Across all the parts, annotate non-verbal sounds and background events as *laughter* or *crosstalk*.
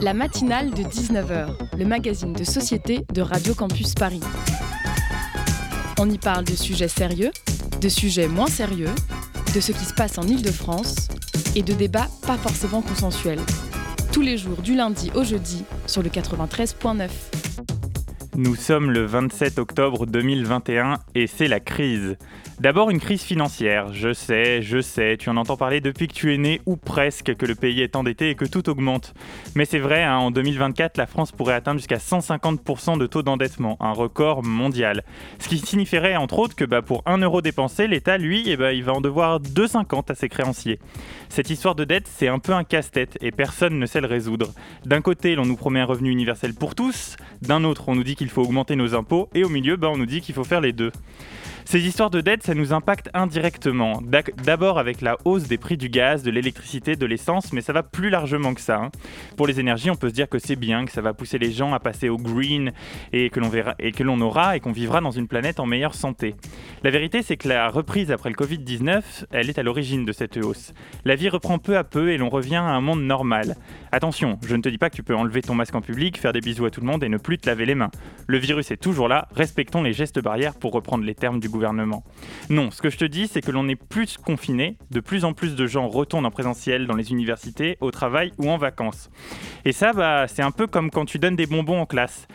La matinale de 19h, le magazine de société de Radio Campus Paris. On y parle de sujets sérieux, de sujets moins sérieux, de ce qui se passe en Ile-de-France et de débats pas forcément consensuels. Tous les jours du lundi au jeudi sur le 93.9. Nous sommes le 27 octobre 2021 et c'est la crise. D'abord une crise financière, je sais, je sais, tu en entends parler depuis que tu es né ou presque que le pays est endetté et que tout augmente. Mais c'est vrai, hein, en 2024, la France pourrait atteindre jusqu'à 150% de taux d'endettement, un record mondial. Ce qui signifierait entre autres que bah, pour 1 euro dépensé, l'État, lui, eh bah, il va en devoir 2,50 à ses créanciers. Cette histoire de dette, c'est un peu un casse-tête et personne ne sait le résoudre. D'un côté, l'on nous promet un revenu universel pour tous, d'un autre, on nous dit qu'il faut augmenter nos impôts, et au milieu, bah, on nous dit qu'il faut faire les deux. Ces histoires de dette, ça nous impacte indirectement. D'abord avec la hausse des prix du gaz, de l'électricité, de l'essence, mais ça va plus largement que ça. Hein. Pour les énergies, on peut se dire que c'est bien, que ça va pousser les gens à passer au green et que l'on verra et que l'on aura et qu'on vivra dans une planète en meilleure santé. La vérité, c'est que la reprise après le Covid-19, elle est à l'origine de cette hausse. La vie reprend peu à peu et l'on revient à un monde normal. Attention, je ne te dis pas que tu peux enlever ton masque en public, faire des bisous à tout le monde et ne plus te laver les mains. Le virus est toujours là, respectons les gestes barrières pour reprendre les termes du gouvernement non, ce que je te dis, c'est que l'on est plus confiné, de plus en plus de gens retournent en présentiel dans les universités, au travail ou en vacances. Et ça, bah, c'est un peu comme quand tu donnes des bonbons en classe.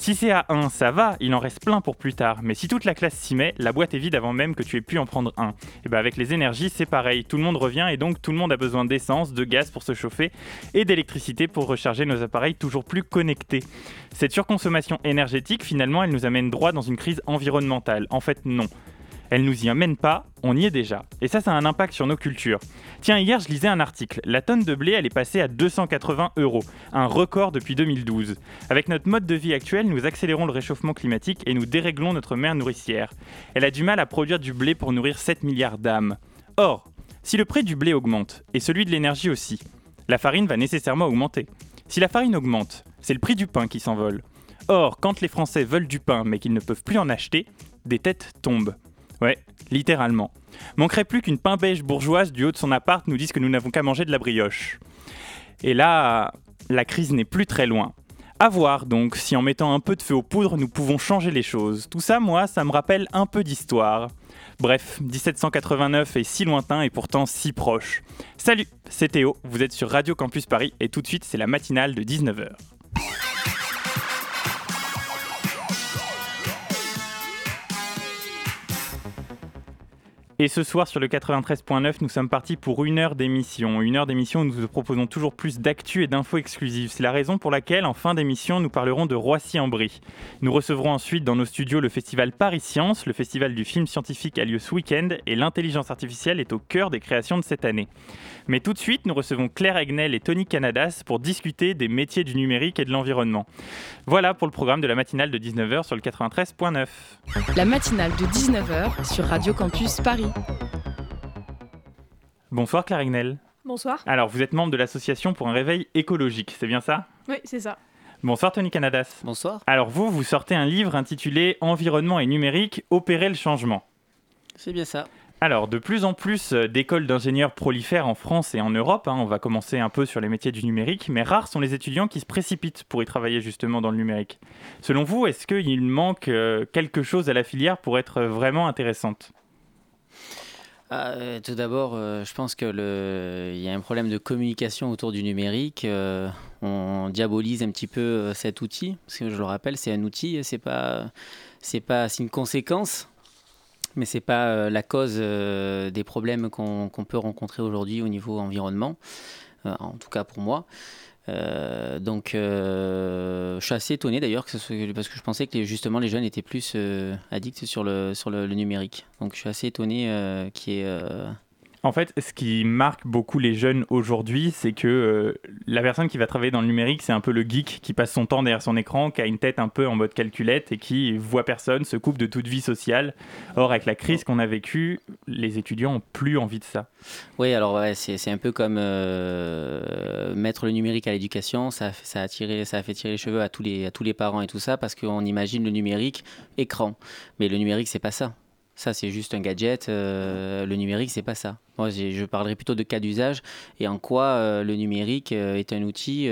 Si c'est à 1, ça va, il en reste plein pour plus tard. Mais si toute la classe s'y met, la boîte est vide avant même que tu aies pu en prendre un. Et bah avec les énergies, c'est pareil. Tout le monde revient et donc tout le monde a besoin d'essence, de gaz pour se chauffer et d'électricité pour recharger nos appareils toujours plus connectés. Cette surconsommation énergétique, finalement, elle nous amène droit dans une crise environnementale. En fait, non elle nous y amène pas, on y est déjà. Et ça, ça a un impact sur nos cultures. Tiens, hier, je lisais un article. La tonne de blé, elle est passée à 280 euros, un record depuis 2012. Avec notre mode de vie actuel, nous accélérons le réchauffement climatique et nous déréglons notre mer nourricière. Elle a du mal à produire du blé pour nourrir 7 milliards d'âmes. Or, si le prix du blé augmente, et celui de l'énergie aussi, la farine va nécessairement augmenter. Si la farine augmente, c'est le prix du pain qui s'envole. Or, quand les Français veulent du pain mais qu'ils ne peuvent plus en acheter, des têtes tombent. Ouais, littéralement. Manquerait plus qu'une pain beige bourgeoise du haut de son appart nous dise que nous n'avons qu'à manger de la brioche. Et là, la crise n'est plus très loin. À voir donc si en mettant un peu de feu aux poudres nous pouvons changer les choses. Tout ça, moi, ça me rappelle un peu d'histoire. Bref, 1789 est si lointain et pourtant si proche. Salut, c'est Théo, vous êtes sur Radio Campus Paris et tout de suite c'est la matinale de 19h. Et ce soir sur le 93.9, nous sommes partis pour une heure d'émission. Une heure d'émission où nous vous proposons toujours plus d'actu et d'infos exclusives. C'est la raison pour laquelle, en fin d'émission, nous parlerons de Roissy-en-Brie. Nous recevrons ensuite dans nos studios le festival Paris Science. Le festival du film scientifique a lieu ce week-end et l'intelligence artificielle est au cœur des créations de cette année. Mais tout de suite, nous recevons Claire Egnel et Tony Canadas pour discuter des métiers du numérique et de l'environnement. Voilà pour le programme de la matinale de 19h sur le 93.9. La matinale de 19h sur Radio Campus Paris. Bonsoir Claire Egnel. Bonsoir. Alors, vous êtes membre de l'association pour un réveil écologique, c'est bien ça? Oui, c'est ça. Bonsoir Tony Canadas. Bonsoir. Alors vous, vous sortez un livre intitulé Environnement et numérique, opérer le changement. C'est bien ça. Alors, de plus en plus euh, d'écoles d'ingénieurs prolifèrent en France et en Europe. Hein. on va commencer un peu sur les métiers du numérique, mais rares sont les étudiants qui se précipitent pour y travailler justement dans le numérique. Selon vous, est-ce qu'il manque euh, quelque chose à la filière pour être vraiment intéressante? Euh, tout d'abord, je pense qu'il y a un problème de communication autour du numérique. on diabolise un petit peu cet outil, parce que je le rappelle, c'est un outil, c'est pas, c'est pas, c'est une conséquence mais ce n'est pas euh, la cause euh, des problèmes qu'on peut rencontrer aujourd'hui au niveau environnement, euh, en tout cas pour moi. donc, je suis assez étonné d'ailleurs parce que je pensais que justement les jeunes étaient plus addicts sur le, sur le, numérique. Donc, je suis assez étonné qu'il y ait en fait, ce qui marque beaucoup les jeunes aujourd'hui, c'est que euh, la personne qui va travailler dans le numérique, c'est un peu le geek qui passe son temps derrière son écran, qui a une tête un peu en mode calculette et qui voit personne, se coupe de toute vie sociale. Or, avec la crise qu'on a vécue, les étudiants ont plus envie de ça. Oui, alors c'est un peu comme euh, mettre le numérique à l'éducation, ça, a ça a fait tirer les cheveux à tous les, à tous les parents et tout ça, parce qu'on imagine le numérique écran. Mais le numérique, c'est pas ça Ça, c'est juste un gadget. le numérique, c'est pas ça. Moi, je parlerai plutôt de cas d'usage et en quoi le numérique est un outil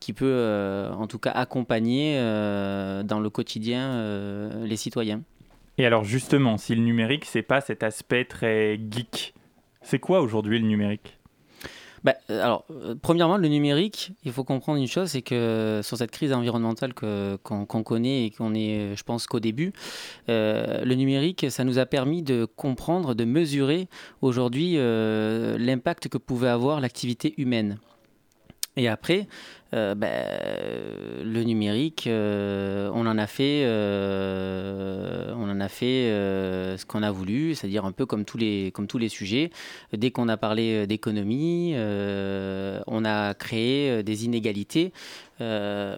qui peut, en tout cas, accompagner dans le quotidien les citoyens. Et alors, justement, si le numérique, c'est pas cet aspect très geek, c'est quoi aujourd'hui le numérique? Bah, euh, alors, euh, premièrement, le numérique, il faut comprendre une chose, c'est que sur cette crise environnementale qu'on connaît et qu'on est, je pense qu'au début, euh, le numérique, ça nous a permis de comprendre, de mesurer aujourd'hui l'impact que pouvait avoir l'activité humaine. Et après, euh, ben, le numérique, euh, on en a fait, euh, on en a fait ce qu'on a voulu, c'est-à-dire un peu comme tous les, comme tous les sujets. Dès qu'on a parlé d'économie, *clears throat* on a créé des inégalités. on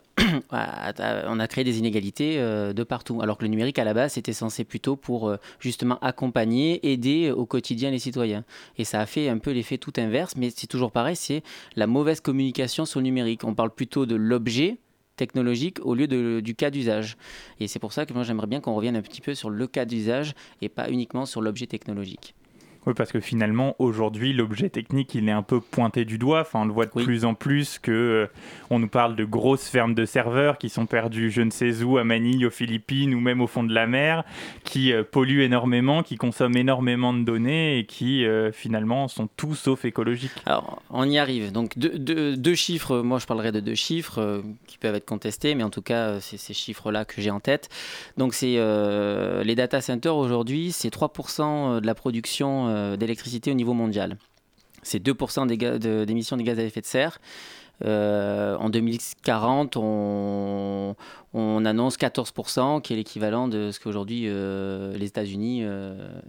a créé des inégalités de partout. Alors que le numérique, à la base, c'était censé plutôt pour justement accompagner, aider au quotidien les citoyens. Et ça a fait un peu l'effet tout inverse, mais c'est toujours pareil, c'est la mauvaise communication sur le numérique. On parle plutôt de l'objet technologique au lieu du cas d'usage. Et c'est pour ça que moi j'aimerais bien qu'on revienne un petit peu sur le cas d'usage et pas uniquement sur l'objet technologique. Oui, parce que finalement, aujourd'hui, l'objet technique, il est un peu pointé du doigt. Enfin, on le voit de plus en plus que euh, on nous parle de grosses fermes de serveurs qui sont perdues je ne sais où, à Manille, aux Philippines ou même au fond de la mer, qui euh, polluent énormément, qui consomment énormément de données et qui euh, finalement sont tout sauf écologiques. Alors, on y arrive. Donc, deux, deux, chiffres, moi je parlerai de deux chiffres qui peuvent être contestés, mais en tout cas, c'est ces chiffres-là que j'ai en tête. Donc, c'est les data centers aujourd'hui, c'est 3% de la production euh, d'électricité au niveau mondial. C'est 2% d'émissions de, de gaz à effet de serre. Euh, en 2040, on, annonce 14%, qui est l'équivalent de ce qu'aujourd'hui euh, les États-Unis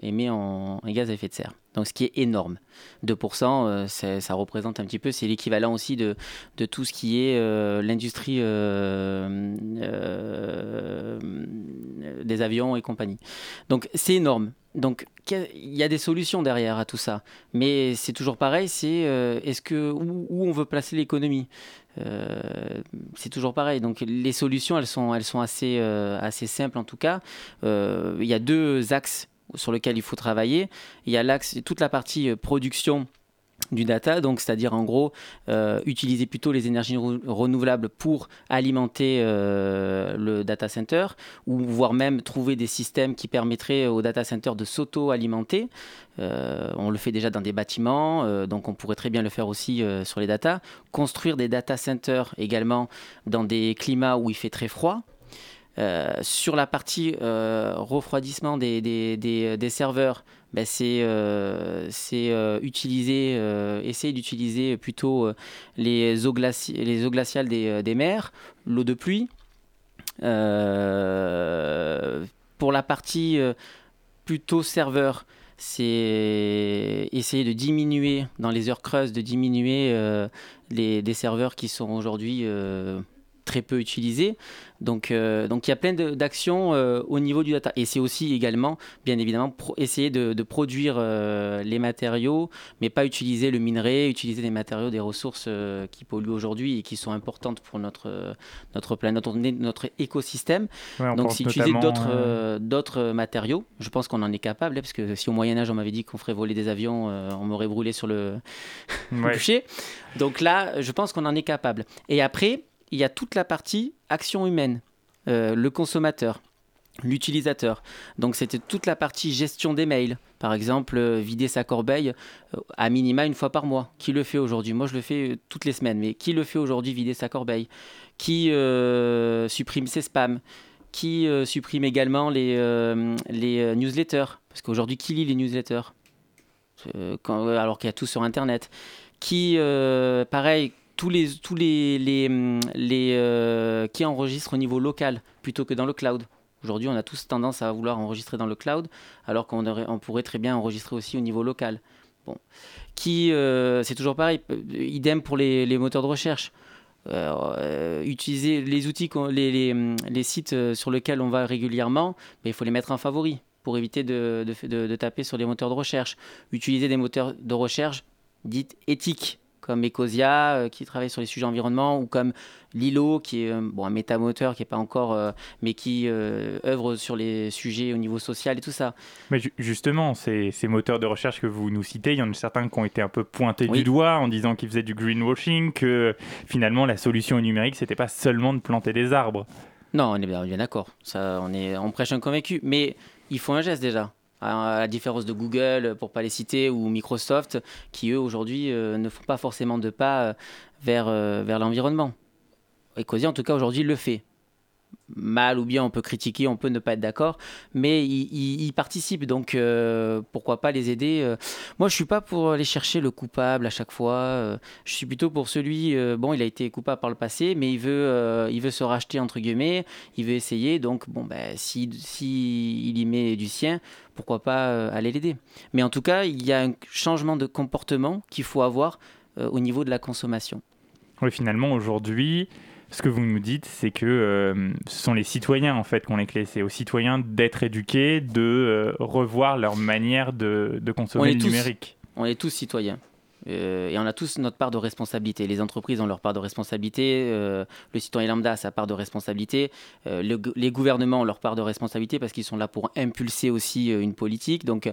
émettent en, gaz à effet de serre. Donc ce qui est énorme. 2%, ça représente un petit peu, c'est l'équivalent aussi de, tout ce qui est l'industrie des avions et compagnie. Donc c'est énorme. Donc il y a des solutions derrière à tout ça, mais c'est toujours pareil. C'est euh, est-ce que où, on veut placer l'économie? Euh, C'est toujours pareil. Donc les solutions, elles sont assez euh, assez simples en tout cas. Il y a deux axes sur lesquels il faut travailler. Il y a l'axe toute la partie production du data, donc c'est-à-dire en gros euh, utiliser plutôt les énergies renouvelables pour alimenter euh, le data center, ou voire même trouver des systèmes qui permettraient au data center de s'auto-alimenter. Euh, on le fait déjà dans des bâtiments, donc on pourrait très bien le faire aussi sur les data. Construire des data centers également dans des climats où il fait très froid, sur la partie refroidissement des, des serveurs, ben, c'est euh, euh, utiliser, euh, essayer d'utiliser plutôt les eaux, les eaux glaciales des, des mers, l'eau de pluie. pour la partie plutôt serveur, c'est essayer de diminuer dans les heures creuses, de diminuer les, des serveurs qui sont aujourd'hui très peu utilisés. Donc, euh, donc il y a plein d'actions euh, au niveau du data. Et c'est aussi également, bien évidemment, essayer de, produire euh, les matériaux, mais pas utiliser le minerai, utiliser des matériaux, des ressources qui polluent aujourd'hui et qui sont importantes pour notre, notre planète, notre, notre écosystème. donc, c'est utiliser d'autres matériaux. Je pense qu'on en est capable, hein, parce que si au Moyen-Âge, on m'avait dit qu'on ferait voler des avions, on m'aurait brûlé sur le *laughs* bûcher. Donc là, je pense qu'on en est capable. Et après, il y a toute la partie action humaine, euh, le consommateur, l'utilisateur. Donc c'était toute la partie gestion des mails. Par exemple, euh, vider sa corbeille euh, à minima une fois par mois. Qui le fait aujourd'hui? Moi, je le fais toutes les semaines. Mais qui le fait aujourd'hui, vider sa corbeille? Qui supprime ses spams? Qui supprime également les, les newsletters? Parce qu'aujourd'hui, qui lit les newsletters? Alors qu'il y a tout sur Internet. Qui, pareil, tous les, tous les, les, les euh, qui enregistrent au niveau local plutôt que dans le cloud. Aujourd'hui, on a tous tendance à vouloir enregistrer dans le cloud, alors qu'on on pourrait très bien enregistrer aussi au niveau local. Bon. Qui, euh, c'est toujours pareil, euh, idem pour les, moteurs de recherche. utiliser les outils, les, les, sites sur lesquels on va régulièrement, mais il faut les mettre en favori pour éviter de, de taper sur les moteurs de recherche. Utiliser des moteurs de recherche dites éthiques comme Ecosia qui travaille sur les sujets environnement ou comme Lilo qui est bon, un métamoteur qui pas encore, mais qui œuvre sur les sujets au niveau social et tout ça. Mais justement, ces, ces, moteurs de recherche que vous nous citez, il y en a certains qui ont été un peu pointés du doigt en disant qu'ils faisaient du greenwashing, que finalement la solution au numérique, c'était pas seulement de planter des arbres. Non, on est bien, d'accord. Ça, on, est, on prêche un convaincu. Mais il faut un geste déjà. À la différence de Google, pour pas les citer, ou Microsoft, qui eux aujourd'hui euh, ne font pas forcément de pas euh, vers, euh, vers l'environnement. Ecosia, en tout cas, aujourd'hui, le fait mal ou bien on peut critiquer, on peut ne pas être d'accord, mais ils, participent, donc euh, pourquoi pas les aider. Euh. Moi, je suis pas pour aller chercher le coupable à chaque fois. Euh. je suis plutôt pour celui, bon, il a été coupable par le passé, mais il veut, il veut se racheter entre guillemets, il veut essayer. Donc bon, ben si, si il y met du sien, pourquoi pas aller l'aider. Mais en tout cas, il y a un changement de comportement qu'il faut avoir au niveau de la consommation. Oui, finalement, aujourd'hui, ce que vous nous dites, c'est que euh, ce sont les citoyens en fait qui ont les clés. C'est aux citoyens d'être éduqués, de euh, revoir leur manière de, consommer le numérique. On est tous citoyens. Euh, et on a tous notre part de responsabilité. Les entreprises ont leur part de responsabilité, euh, le citoyen lambda a sa part de responsabilité, euh, les gouvernements ont leur part de responsabilité parce qu'ils sont là pour impulser aussi une politique. Donc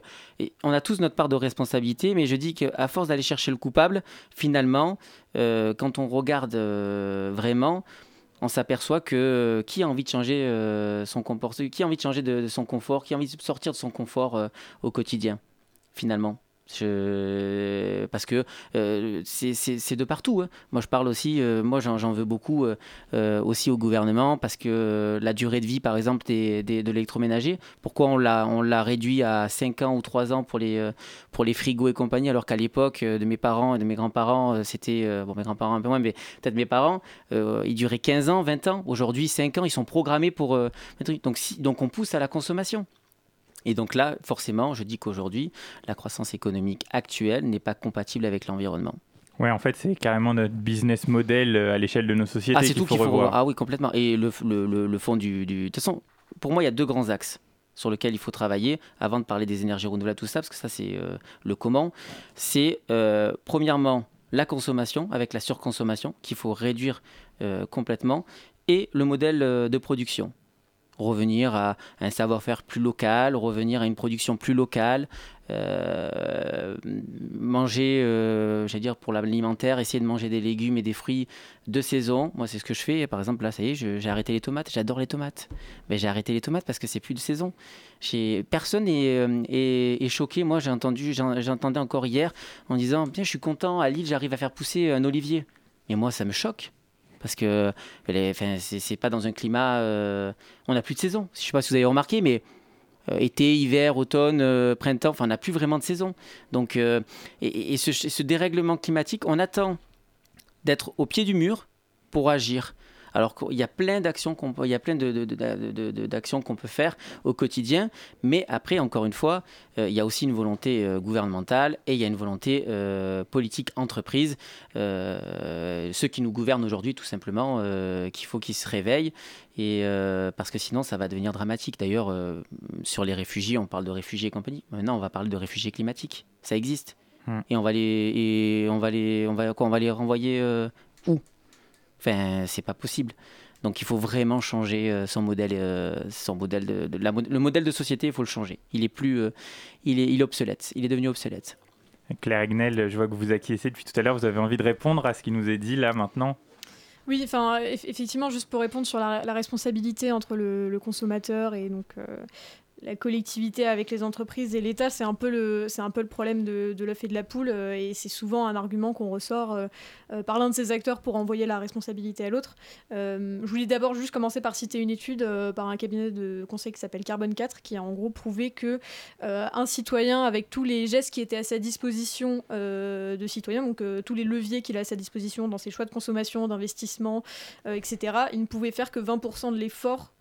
on a tous notre part de responsabilité, mais je dis qu'à force d'aller chercher le coupable, finalement, quand on regarde vraiment, on s'aperçoit que qui a envie de changer son comportement, qui a envie de changer de, son confort, qui a envie de sortir de son confort au quotidien, finalement. Parce que euh, c'est de partout. Hein. Moi, je parle aussi, euh, moi, j'en veux beaucoup euh, aussi au gouvernement parce que la durée de vie, par exemple, des, de l'électroménager, pourquoi on l'a réduit à 5 ans ou 3 ans pour les, pour les frigos et compagnie, alors qu'à l'époque de mes parents et de mes grands-parents, c'était, bon, mes grands-parents un peu moins, mais peut-être mes parents, ils duraient 15 ans, 20 ans. Aujourd'hui, 5 ans, ils sont programmés pour. donc, donc, on pousse à la consommation. Et donc là, forcément, je dis qu'aujourd'hui, la croissance économique actuelle n'est pas compatible avec l'environnement. Oui, en fait, c'est carrément notre business model euh, à l'échelle de nos sociétés. Ah, c'est tout qu'il faut, revoir. Ah oui, complètement. Et le, le, le, fond du, du... De toute façon, pour moi, il y a deux grands axes sur lesquels il faut travailler avant de parler des énergies renouvelables, tout ça, parce que ça, c'est euh, le comment. C'est euh, premièrement la consommation, avec la surconsommation, qu'il faut réduire complètement, et le modèle de production revenir à un savoir-faire plus local, revenir à une production plus locale, euh, manger, euh, j'allais dire pour l'alimentaire, essayer de manger des légumes et des fruits de saison. Moi, c'est ce que je fais. Par exemple, là, ça y est, j'ai arrêté les tomates. J'adore les tomates. Mais j'ai arrêté les tomates parce que c'est plus de saison. Personne n'est euh, est, choqué. Moi, j'ai entendu, j'entendais encore hier en disant, bien, je suis content à Lille, j'arrive à faire pousser un olivier. Et moi, ça me choque parce que c'est pas dans un climat. Euh, on n'a plus de saison. Je sais pas si vous avez remarqué, mais euh, été, hiver, automne, euh, printemps, enfin, on n'a plus vraiment de saison. Donc, et, ce, dérèglement climatique, on attend d'être au pied du mur pour agir. Alors qu'il y a plein d'actions qu'on peut, il y a plein d'actions qu'on peut faire au quotidien, mais après, encore une fois, euh, il y a aussi une volonté euh, gouvernementale et il y a une volonté euh, politique entreprise. ceux qui nous gouvernent aujourd'hui, tout simplement, qu'il faut qu'ils se réveillent et parce que sinon ça va devenir dramatique. D'ailleurs, sur les réfugiés, on parle de réfugiés et compagnie. Maintenant, on va parler de réfugiés climatiques. Ça existe. Hmm. Et on va les, et on va les, on va quoi On va les renvoyer où? Enfin, c'est pas possible. Donc il faut vraiment changer euh, son modèle, euh, son modèle de, le modèle de société. Il faut le changer. Il est plus, euh, il est, il est obsolète. Il est devenu obsolète. Claire Agnel, je vois que vous acquiescez depuis tout à l'heure. Vous avez envie de répondre à ce qui nous est dit là maintenant? Oui, enfin, effectivement, juste pour répondre sur la, responsabilité entre le, consommateur et donc la collectivité avec les entreprises et l'État, c'est un peu le, un peu le problème de, l'œuf et de la poule, euh, et c'est souvent un argument qu'on ressort euh, euh, par l'un de ces acteurs pour envoyer la responsabilité à l'autre. je voulais d'abord juste commencer par citer une étude par un cabinet de conseil qui s'appelle Carbone 4, qui a en gros prouvé que un citoyen, avec tous les gestes qui étaient à sa disposition de citoyen, donc tous les leviers qu'il a à sa disposition dans ses choix de consommation, d'investissement, etc., il ne pouvait faire que 20% de l'effort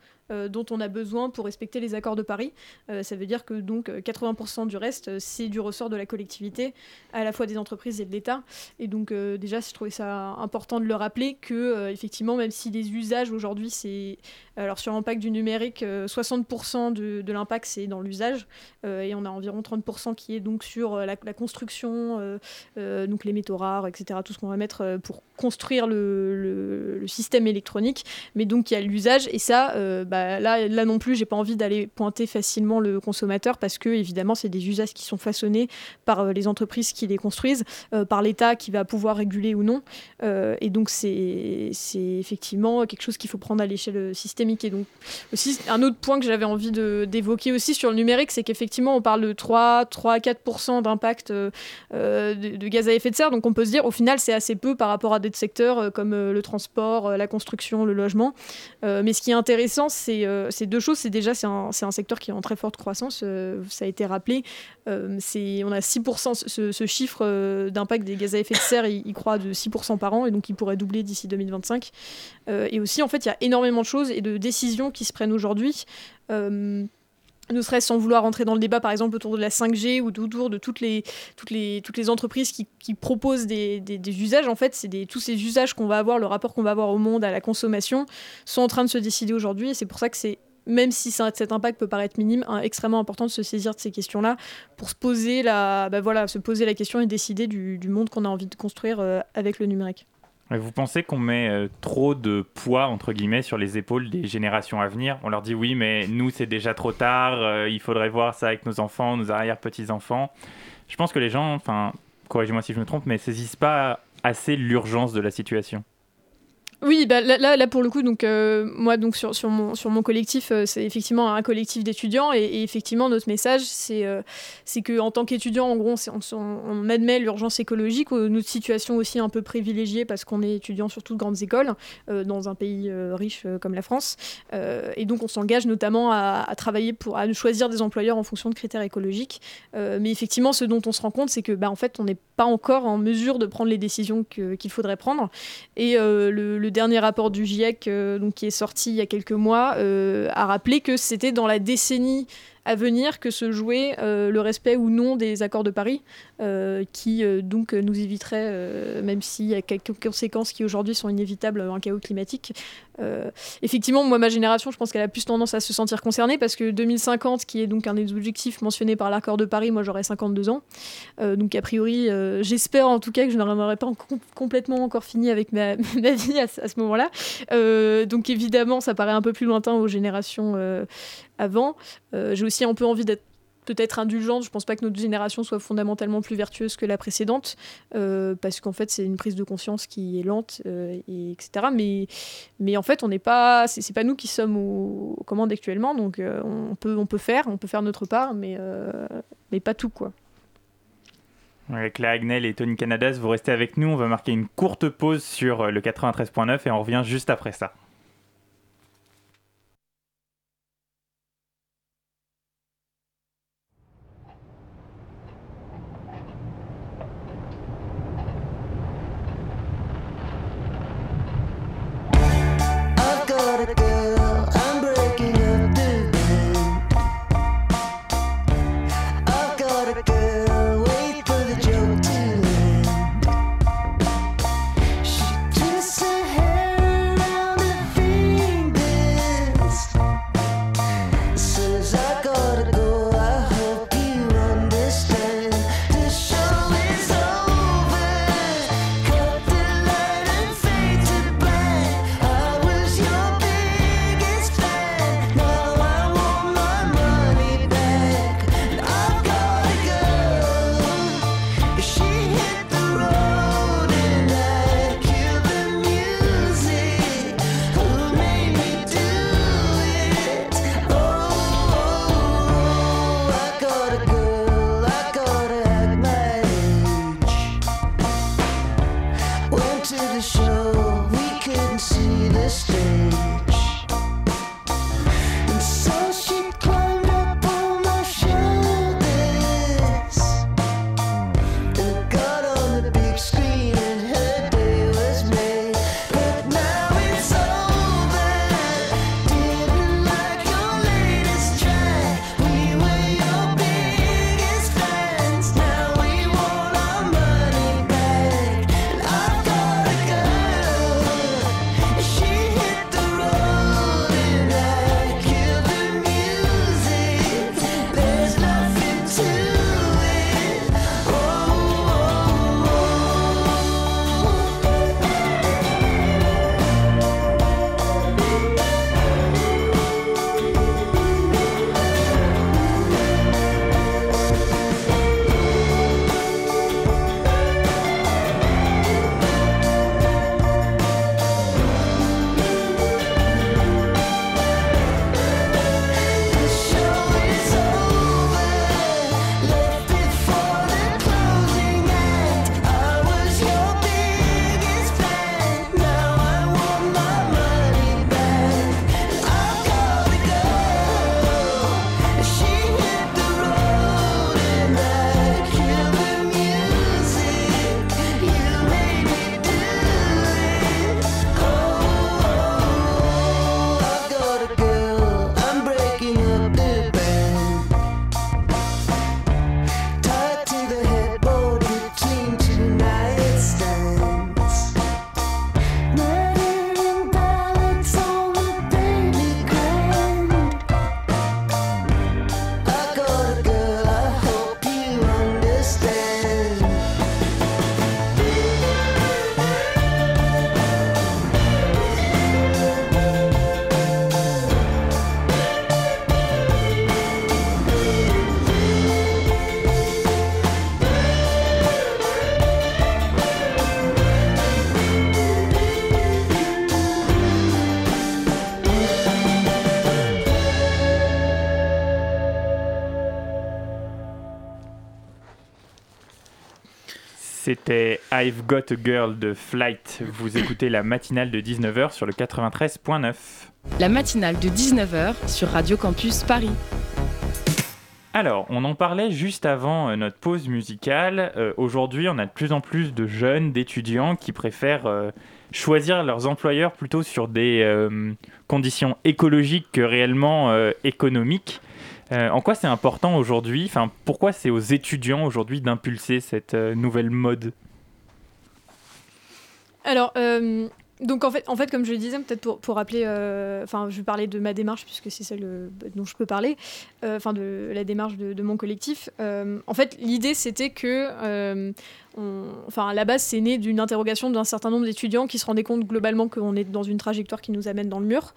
dont on a besoin pour respecter les accords de Paris. ça veut dire que donc 80% du reste, c'est du ressort de la collectivité, à la fois des entreprises et de l'État. Et donc déjà, je trouvais ça important de le rappeler que effectivement, même si les usages aujourd'hui, c'est alors sur l'impact du numérique, 60% de, de l'impact c'est dans l'usage et on a environ 30% qui est donc sur la, la construction, donc les métaux rares, etc. Tout ce qu'on va mettre pour construire le, le, système électronique, mais donc il y a l'usage et ça, bah, là, là non plus, j'ai pas envie d'aller pointer facilement le consommateur parce que évidemment c'est des usages qui sont façonnés par les entreprises qui les construisent, par l'État qui va pouvoir réguler ou non, et donc c'est effectivement quelque chose qu'il faut prendre à l'échelle systémique. Donc aussi un autre point que j'avais envie d'évoquer aussi sur le numérique, c'est qu'effectivement on parle de 3, 3 à 4% d'impact de, de, gaz à effet de serre, donc on peut se dire au final c'est assez peu par rapport à d'autres secteurs comme le transport, la construction, le logement. mais ce qui est intéressant, c'est deux choses. C'est déjà c'est un, un, secteur qui est en très forte croissance, ça a été rappelé. on a 6%, ce, ce chiffre d'impact des gaz à effet de serre, il, il croît de 6% par an et donc il pourrait doubler d'ici 2025. Euh, et aussi, en fait, il y a énormément de choses et de décisions qui se prennent aujourd'hui. Euh, ne serait-ce sans vouloir rentrer dans le débat, par exemple, autour de la 5G ou autour de toutes les, toutes les, toutes les entreprises qui, proposent des, des, usages, en fait, c'est tous ces usages qu'on va avoir, le rapport qu'on va avoir au monde, à la consommation, sont en train de se décider aujourd'hui. Et c'est pour ça que c'est même si cet impact peut paraître minime, hein, extrêmement important de se saisir de ces questions-là pour se poser la, bah voilà, se poser la question et décider du, du monde qu'on a envie de construire euh, avec le numérique. Vous pensez qu'on met euh, trop de poids, entre guillemets, sur les épaules des générations à venir? On leur dit oui, mais nous, c'est déjà trop tard, euh, il faudrait voir ça avec nos enfants, nos arrière-petits-enfants. Je pense que les gens, enfin, corrigez-moi si je me trompe, mais saisissent pas assez l'urgence de la situation. Oui, bah, là, là, pour le coup, donc, euh, moi, donc, sur, sur, mon, sur mon collectif, euh, c'est effectivement un collectif d'étudiants. Et, effectivement, notre message, c'est euh, qu'en tant qu'étudiant, en gros, on, admet l'urgence écologique, notre situation aussi un peu privilégiée parce qu'on est étudiant sur toutes grandes écoles, dans un pays riche comme la France. et donc, on s'engage notamment à, travailler pour à choisir des employeurs en fonction de critères écologiques. mais effectivement, ce dont on se rend compte, c'est que, bah, en fait, on n'est pas encore en mesure de prendre les décisions qu'il faudrait prendre. Et le dernier rapport du GIEC, euh, qui est sorti il y a quelques mois, euh, a rappelé que c'était dans la décennie à venir que se jouait euh, le respect ou non des accords de Paris, qui donc nous éviterait, même s'il y a quelques conséquences qui aujourd'hui sont inévitables, un chaos climatique. Effectivement, moi, ma génération, je pense qu'elle a plus tendance à se sentir concernée parce que 2050, qui est donc un des objectifs mentionnés par l'accord de Paris, moi j'aurais 52 ans. donc a priori, j'espère en tout cas que je n'aurais pas complètement encore fini avec *laughs* ma, vie à, à ce moment-là. donc évidemment, ça paraît un peu plus lointain aux générations avant. Euh, j'ai aussi un peu envie d'être peut-être indulgente. Je pense pas que notre génération soit fondamentalement plus vertueuse que la précédente, euh, parce qu'en fait, c'est une prise de conscience qui est lente, euh, et, etc. Mais, en fait, on n'est pas, c'est pas nous qui sommes aux, commandes actuellement, donc on, peut, on peut faire, on peut faire notre part, mais, mais pas tout, quoi. Avec la Agnel et Tony Canadas, vous restez avec nous. On va marquer une courte pause sur le 93.9 et on revient juste après ça. I've Got a Girl de Flight. Vous écoutez la matinale de 19h sur le 93.9. La matinale de 19h sur Radio Campus Paris. Alors, on en parlait juste avant euh, notre pause musicale. Euh, aujourd'hui, on a de plus en plus de jeunes, d'étudiants qui préfèrent euh, choisir leurs employeurs plutôt sur des conditions écologiques que réellement économiques. en quoi c'est important aujourd'hui? Enfin, pourquoi c'est aux étudiants aujourd'hui d'impulser cette nouvelle mode? Alors, donc en fait, en fait, comme je le disais, peut-être pour, rappeler, euh, enfin, je vais parler de ma démarche puisque c'est celle euh, dont je peux parler, euh, enfin de la démarche de mon collectif. en fait, l'idée c'était que enfin, à la base, c'est né d'une interrogation d'un certain nombre d'étudiants qui se rendaient compte globalement qu'on est dans une trajectoire qui nous amène dans le mur.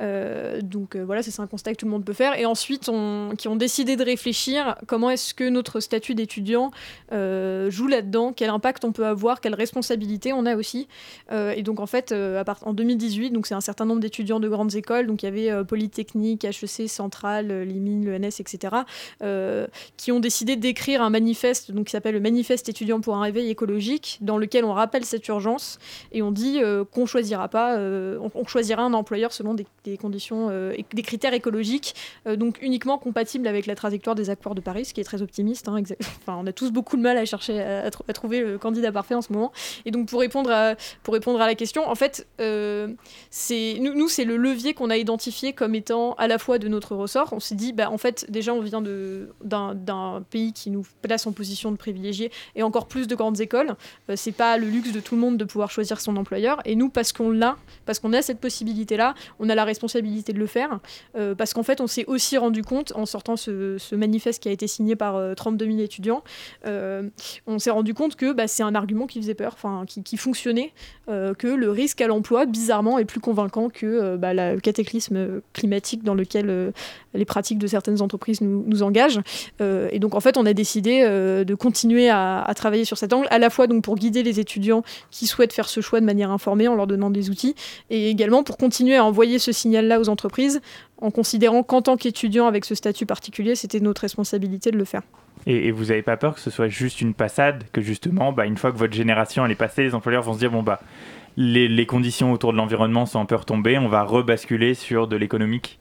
Euh, donc euh, voilà, c'est un constat que tout le monde peut faire. Et ensuite, qui ont décidé de réfléchir comment est-ce que notre statut d'étudiant euh, joue là-dedans, quel impact on peut avoir, quelle responsabilité on a aussi? et donc en fait, en 2018, donc c'est un certain nombre d'étudiants de grandes écoles, donc il y avait Polytechnique, HEC, Centrale, l'IMIN, l'ENS, etc., qui ont décidé d'écrire un manifeste donc, qui s'appelle le Manifeste étudiant pour un réveil écologique dans lequel on rappelle cette urgence et on dit euh, qu'on choisira pas, euh, on, choisira un employeur selon des, conditions euh, des critères écologiques, donc uniquement compatibles avec la trajectoire des accords de Paris, ce qui est très optimiste. Hein, *laughs* enfin, on a tous beaucoup de mal à chercher à, trouver le candidat parfait en ce moment. Et donc pour répondre à, pour répondre à la question, en fait, c'est nous, nous c'est le levier qu'on a identifié comme étant à la fois de notre ressort. On s'est dit, bah, en fait, déjà on vient d'un pays qui nous place en position de privilégié et encore plus de grandes écoles. Euh, c'est pas le luxe de tout le monde de pouvoir choisir son employeur. Et nous, parce qu'on l'a, parce qu'on a cette possibilité-là, on a la responsabilité de le faire. Euh, parce qu'en fait, on s'est aussi rendu compte, en sortant ce, manifeste qui a été signé par 32 euh, 000 étudiants, on s'est rendu compte que bah, c'est un argument qui faisait peur, enfin, qui, fonctionnait, que le risque à l'emploi, bizarrement, est plus convaincant que bah, le cataclysme climatique dans lequel les pratiques de certaines entreprises nous, engagent. et donc, en fait, on a décidé de continuer à, à travailler sur à la fois donc pour guider les étudiants qui souhaitent faire ce choix de manière informée en leur donnant des outils, et également pour continuer à envoyer ce signal-là aux entreprises en considérant qu'en tant qu'étudiant avec ce statut particulier, c'était notre responsabilité de le faire. Et, vous n'avez pas peur que ce soit juste une passade, que justement, bah, une fois que votre génération elle est passée, les employeurs vont se dire bon bah les, les conditions autour de l'environnement sont un peu retombées, on va rebasculer sur de l'économique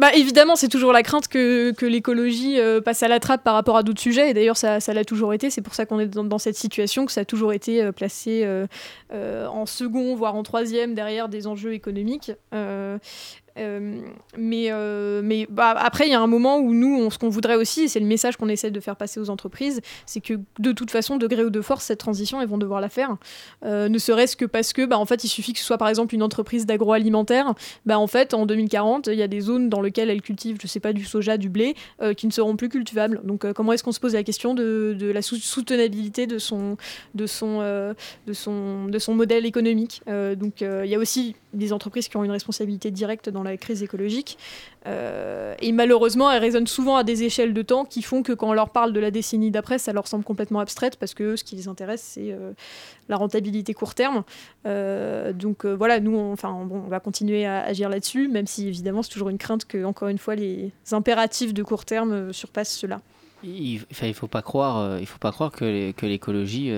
bah, évidemment, c'est toujours la crainte que, l'écologie euh, passe à la trappe par rapport à d'autres sujets. Et d'ailleurs, ça, l'a toujours été. C'est pour ça qu'on est dans, cette situation, que ça a toujours été euh, placé euh, en second, voire en troisième, derrière des enjeux économiques. Euh, mais euh, mais bah, après, il y a un moment où nous, ce qu'on voudrait aussi, c'est le message qu'on essaie de faire passer aux entreprises, c'est que de toute façon, de gré ou de force, cette transition, elles vont devoir la faire. Euh, ne serait-ce que parce que, bah, en fait, il suffit que ce soit par exemple une entreprise d'agroalimentaire. Bah, en fait, en 2040, il y a des zones dans lesquelles elles cultivent, je sais pas, du soja, du blé, qui ne seront plus cultivables. Donc, comment est-ce qu'on se pose la question de, de la soutenabilité de son, de son, de son, de son modèle économique? Donc, il y a aussi des entreprises qui ont une responsabilité directe dans la crise écologique. Euh, et malheureusement, elles résonnent souvent à des échelles de temps qui font que quand on leur parle de la décennie d'après, ça leur semble complètement abstraite parce que ce qui les intéresse, c'est euh, la rentabilité court terme. Euh, donc voilà, nous, on, enfin, bon, on va continuer à agir là-dessus, même si évidemment, c'est toujours une crainte que, encore une fois, les impératifs de court terme surpassent cela. Il ne faut pas croire, il faut pas croire que l'écologie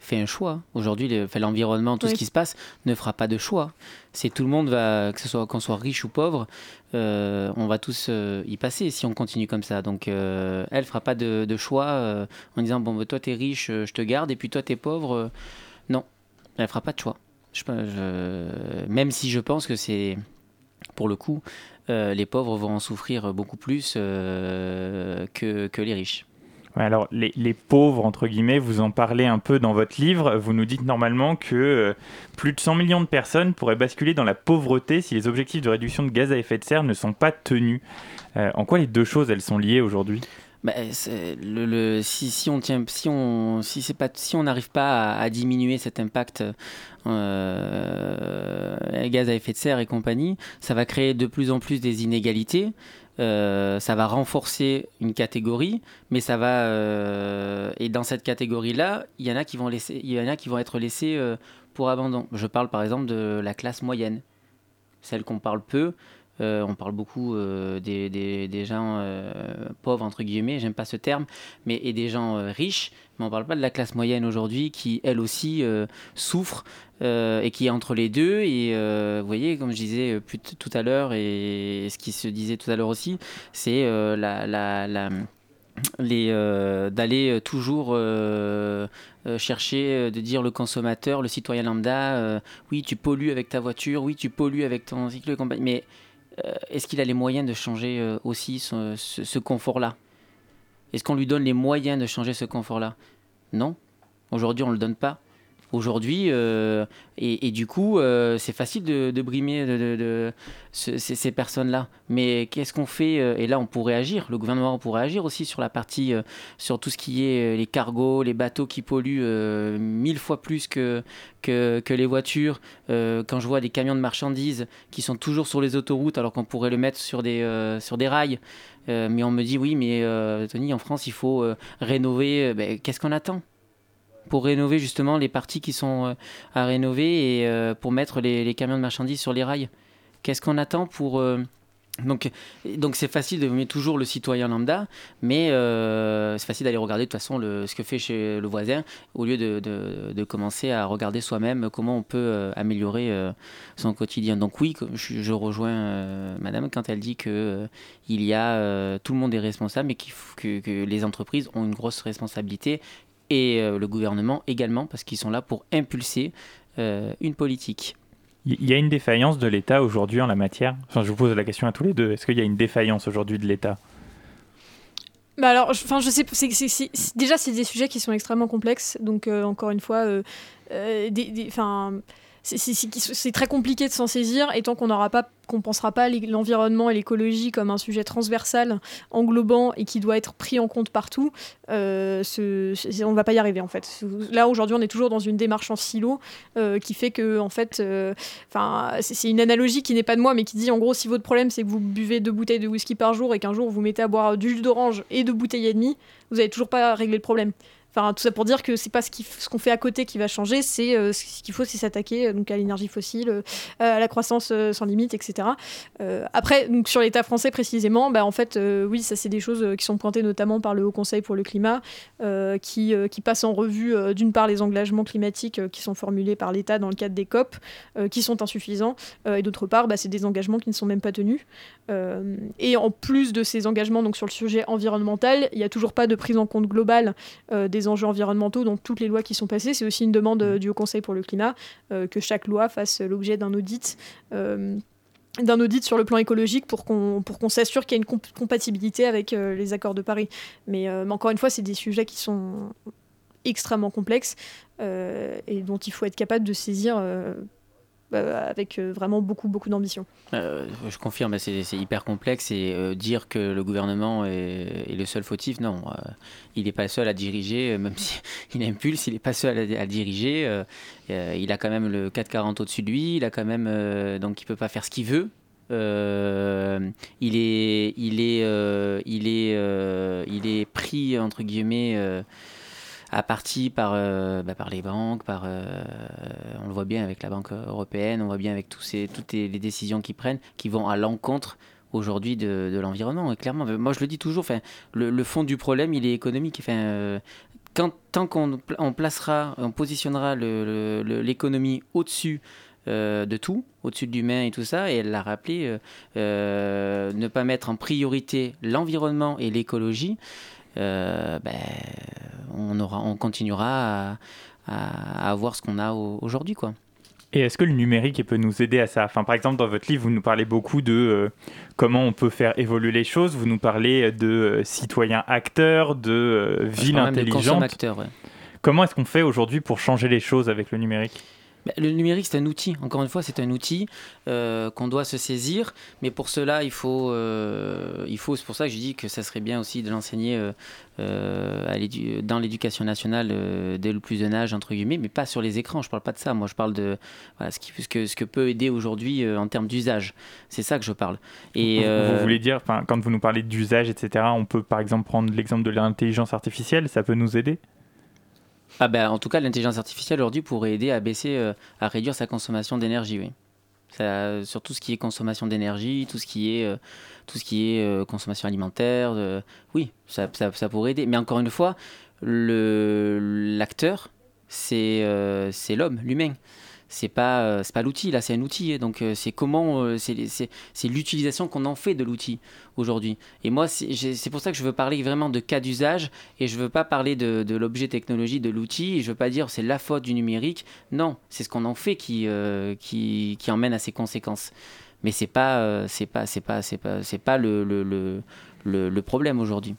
fait un choix. Aujourd'hui, l'environnement, tout ce qui se passe, ne fera pas de choix. C'est tout le monde va, que ce soit qu'on soit riche ou pauvre, euh, on va tous euh, y passer si on continue comme ça. Donc, euh, elle fera pas de, choix en disant bon, bah, toi t'es riche, je te garde, et puis toi t'es pauvre. non, elle fera pas de choix. Je, même si je pense que c'est, pour le coup, les pauvres vont en souffrir beaucoup plus que, que les riches alors, les, pauvres, entre guillemets, vous en parlez un peu dans votre livre. Vous nous dites normalement que euh, plus de 100 millions de personnes pourraient basculer dans la pauvreté si les objectifs de réduction de gaz à effet de serre ne sont pas tenus. Euh, en quoi les deux choses, elles sont liées aujourd'hui? Bah, si, si, on si on, si c'est pas, si on n'arrive pas à, diminuer cet impact euh, gaz à effet de serre et compagnie, ça va créer de plus en plus des inégalités. Euh, ça va renforcer une catégorie, mais ça va euh, et dans cette catégorie-là, il y en a qui vont laisser, il y en a qui vont être laissés euh, pour abandon. Je parle par exemple de la classe moyenne, celle qu'on parle peu, on parle beaucoup des, gens pauvres, entre guillemets, j'aime pas ce terme, mais et des gens riches, mais on ne parle pas de la classe moyenne aujourd'hui qui, elle aussi, souffre et qui est entre les deux. Et vous voyez, comme je disais plus tout à l'heure, et ce qui se disait tout à l'heure aussi, c'est euh, d'aller euh, toujours euh, chercher de dire le consommateur, le citoyen lambda, oui tu pollues avec ta voiture, oui tu pollues avec ton cycle de compagnie, mais est-ce qu'il a les moyens de changer aussi ce confort-là? Est-ce qu'on lui donne les moyens de changer ce confort-là? Non. Aujourd'hui on ne le donne pas aujourd'hui. Euh, et, du coup, euh, c'est facile de, brimer ces, personnes-là. Mais qu'est-ce qu'on fait euh, Et là, on pourrait agir. Le gouvernement pourrait agir aussi sur la partie, sur tout ce qui est les cargos, les bateaux qui polluent mille fois plus que, les voitures. quand je vois des camions de marchandises qui sont toujours sur les autoroutes alors qu'on pourrait le mettre sur des, sur des rails. mais on me dit oui, mais Tony, en France, il faut rénover. Ben, qu'est-ce qu'on attend? Pour rénover justement les parties qui sont euh, à rénover et euh, pour mettre les, camions de marchandises sur les rails. Qu'est-ce qu'on attend pour... Euh, donc, donc c'est facile de mettre toujours le citoyen lambda, mais c'est facile d'aller regarder de toute façon le, ce que fait chez le voisin au lieu de, de, commencer à regarder soi-même comment on peut améliorer son quotidien. Donc oui, je, rejoins Madame quand elle dit que il y a tout le monde est responsable, mais que, que les entreprises ont une grosse responsabilité et euh, le gouvernement également, parce qu'ils sont là pour impulser euh, une politique. Il y a une défaillance de l'État aujourd'hui en la matière? Enfin, Je vous pose la question à tous les deux. Est-ce qu'il y a une défaillance aujourd'hui de l'État? Bah alors, enfin, je sais, déjà c'est des sujets qui sont extrêmement complexes, donc euh, encore une fois, des, des, c'est très compliqué de s'en saisir et tant qu'on n'aura pas qu'on pensera pas l'environnement et l'écologie comme un sujet transversal, englobant et qui doit être pris en compte partout, euh, on ne va pas y arriver en fait. Là aujourd'hui, on est toujours dans une démarche en silo euh, qui fait que en fait, euh, enfin, c'est une analogie qui n'est pas de moi, mais qui dit en gros si votre problème c'est que vous buvez deux bouteilles de whisky par jour et qu'un jour vous mettez à boire du jus d'orange et deux bouteilles et demie, vous n'avez toujours pas réglé le problème. Enfin, tout ça pour dire que c'est pas ce qu'on fait à côté qui va changer, c'est euh, ce qu'il faut, c'est s'attaquer euh, donc à l'énergie fossile, euh, à la croissance sans limite, etc. après, donc sur l'État français précisément, bah, en fait, oui, ça c'est des choses qui sont pointées notamment par le Haut Conseil pour le climat, qui, passe en revue d'une part les engagements climatiques qui sont formulés par l'État dans le cadre des COP, qui sont insuffisants, et d'autre part, bah, c'est des engagements qui ne sont même pas tenus. et en plus de ces engagements donc sur le sujet environnemental, il n'y a toujours pas de prise en compte globale des enjeux environnementaux dans toutes les lois qui sont passées. C'est aussi une demande euh, du Haut Conseil pour le climat euh, que chaque loi fasse l'objet d'un audit euh, d'un audit sur le plan écologique pour qu'on pour qu'on s'assure qu'il y a une compatibilité avec les accords de Paris. Mais, encore une fois, c'est des sujets qui sont extrêmement complexes et dont il faut être capable de saisir avec euh, vraiment beaucoup, beaucoup d'ambition. Euh, je confirme, c'est hyper complexe et dire que le gouvernement est, le seul fautif, non. il n'est pas le seul à diriger, même s'il impulse, il n'est pas seul à, diriger. il a quand même le 440 au-dessus de lui, il a quand même, donc il peut pas faire ce qu'il veut. il est, il est, il est, il est pris entre guillemets à partie par, euh, bah, par les banques, par, euh, on le voit bien avec la Banque européenne, on voit bien avec tous ces, toutes les, décisions qu'ils prennent, qui vont à l'encontre aujourd'hui de, de l'environnement. Clairement, moi je le dis toujours, le, le fond du problème, il est économique. Enfin, euh, tant qu'on on placera, on positionnera l'économie au-dessus de tout, au-dessus de l'humain et tout ça, et elle l'a rappelé, ne pas mettre en priorité l'environnement et l'écologie, ben, on, aura, on continuera à, avoir ce qu'on a aujourd'hui. quoi. Et est-ce que le numérique peut nous aider à ça? Enfin, Par exemple, dans votre livre, vous nous parlez beaucoup de euh, comment on peut faire évoluer les choses. Vous nous parlez de euh, citoyens acteurs, de euh, villes intelligentes. Comment est-ce qu'on fait aujourd'hui pour changer les choses avec le numérique? Le numérique, c'est un outil. Encore une fois, c'est un outil euh, qu'on doit se saisir. Mais pour cela, il faut, euh, il faut c'est pour ça que je dis que ça serait bien aussi de l'enseigner euh, dans l'éducation nationale dès le plus jeune âge, entre guillemets, mais pas sur les écrans. Je ne parle pas de ça. Moi, je parle de ce, qui, ce, que, ce que peut aider aujourd'hui en termes d'usage. C'est ça que je parle. Et, vous, voulez dire, quand vous nous parlez d'usage, etc., on peut par exemple prendre l'exemple de l'intelligence artificielle. Ça peut nous aider? Ah ben, en tout cas, l'intelligence artificielle aujourd'hui pourrait aider à baisser, euh, à réduire sa consommation d'énergie, oui. sur tout ce qui est consommation d'énergie, tout ce qui est, tout ce qui est consommation alimentaire. oui, ça, ça, pourrait aider. Mais encore une fois, l'acteur, c'est l'homme, l'humain c'est pas euh, c'est pas l'outil là c'est un outil donc euh, c'est comment euh, c'est l'utilisation qu'on en fait de l'outil aujourd'hui. Et moi c'est pour ça que je veux parler vraiment de cas d'usage et je veux pas parler de, de l'objet technologie de l'outil. Je veux pas dire c'est la faute du numérique. Non c'est ce qu'on en fait qui, qui, qui emmène à ces conséquences. Mais c'est pas c'est pas c'est pas c'est pas c'est pas le, le, le, le problème aujourd'hui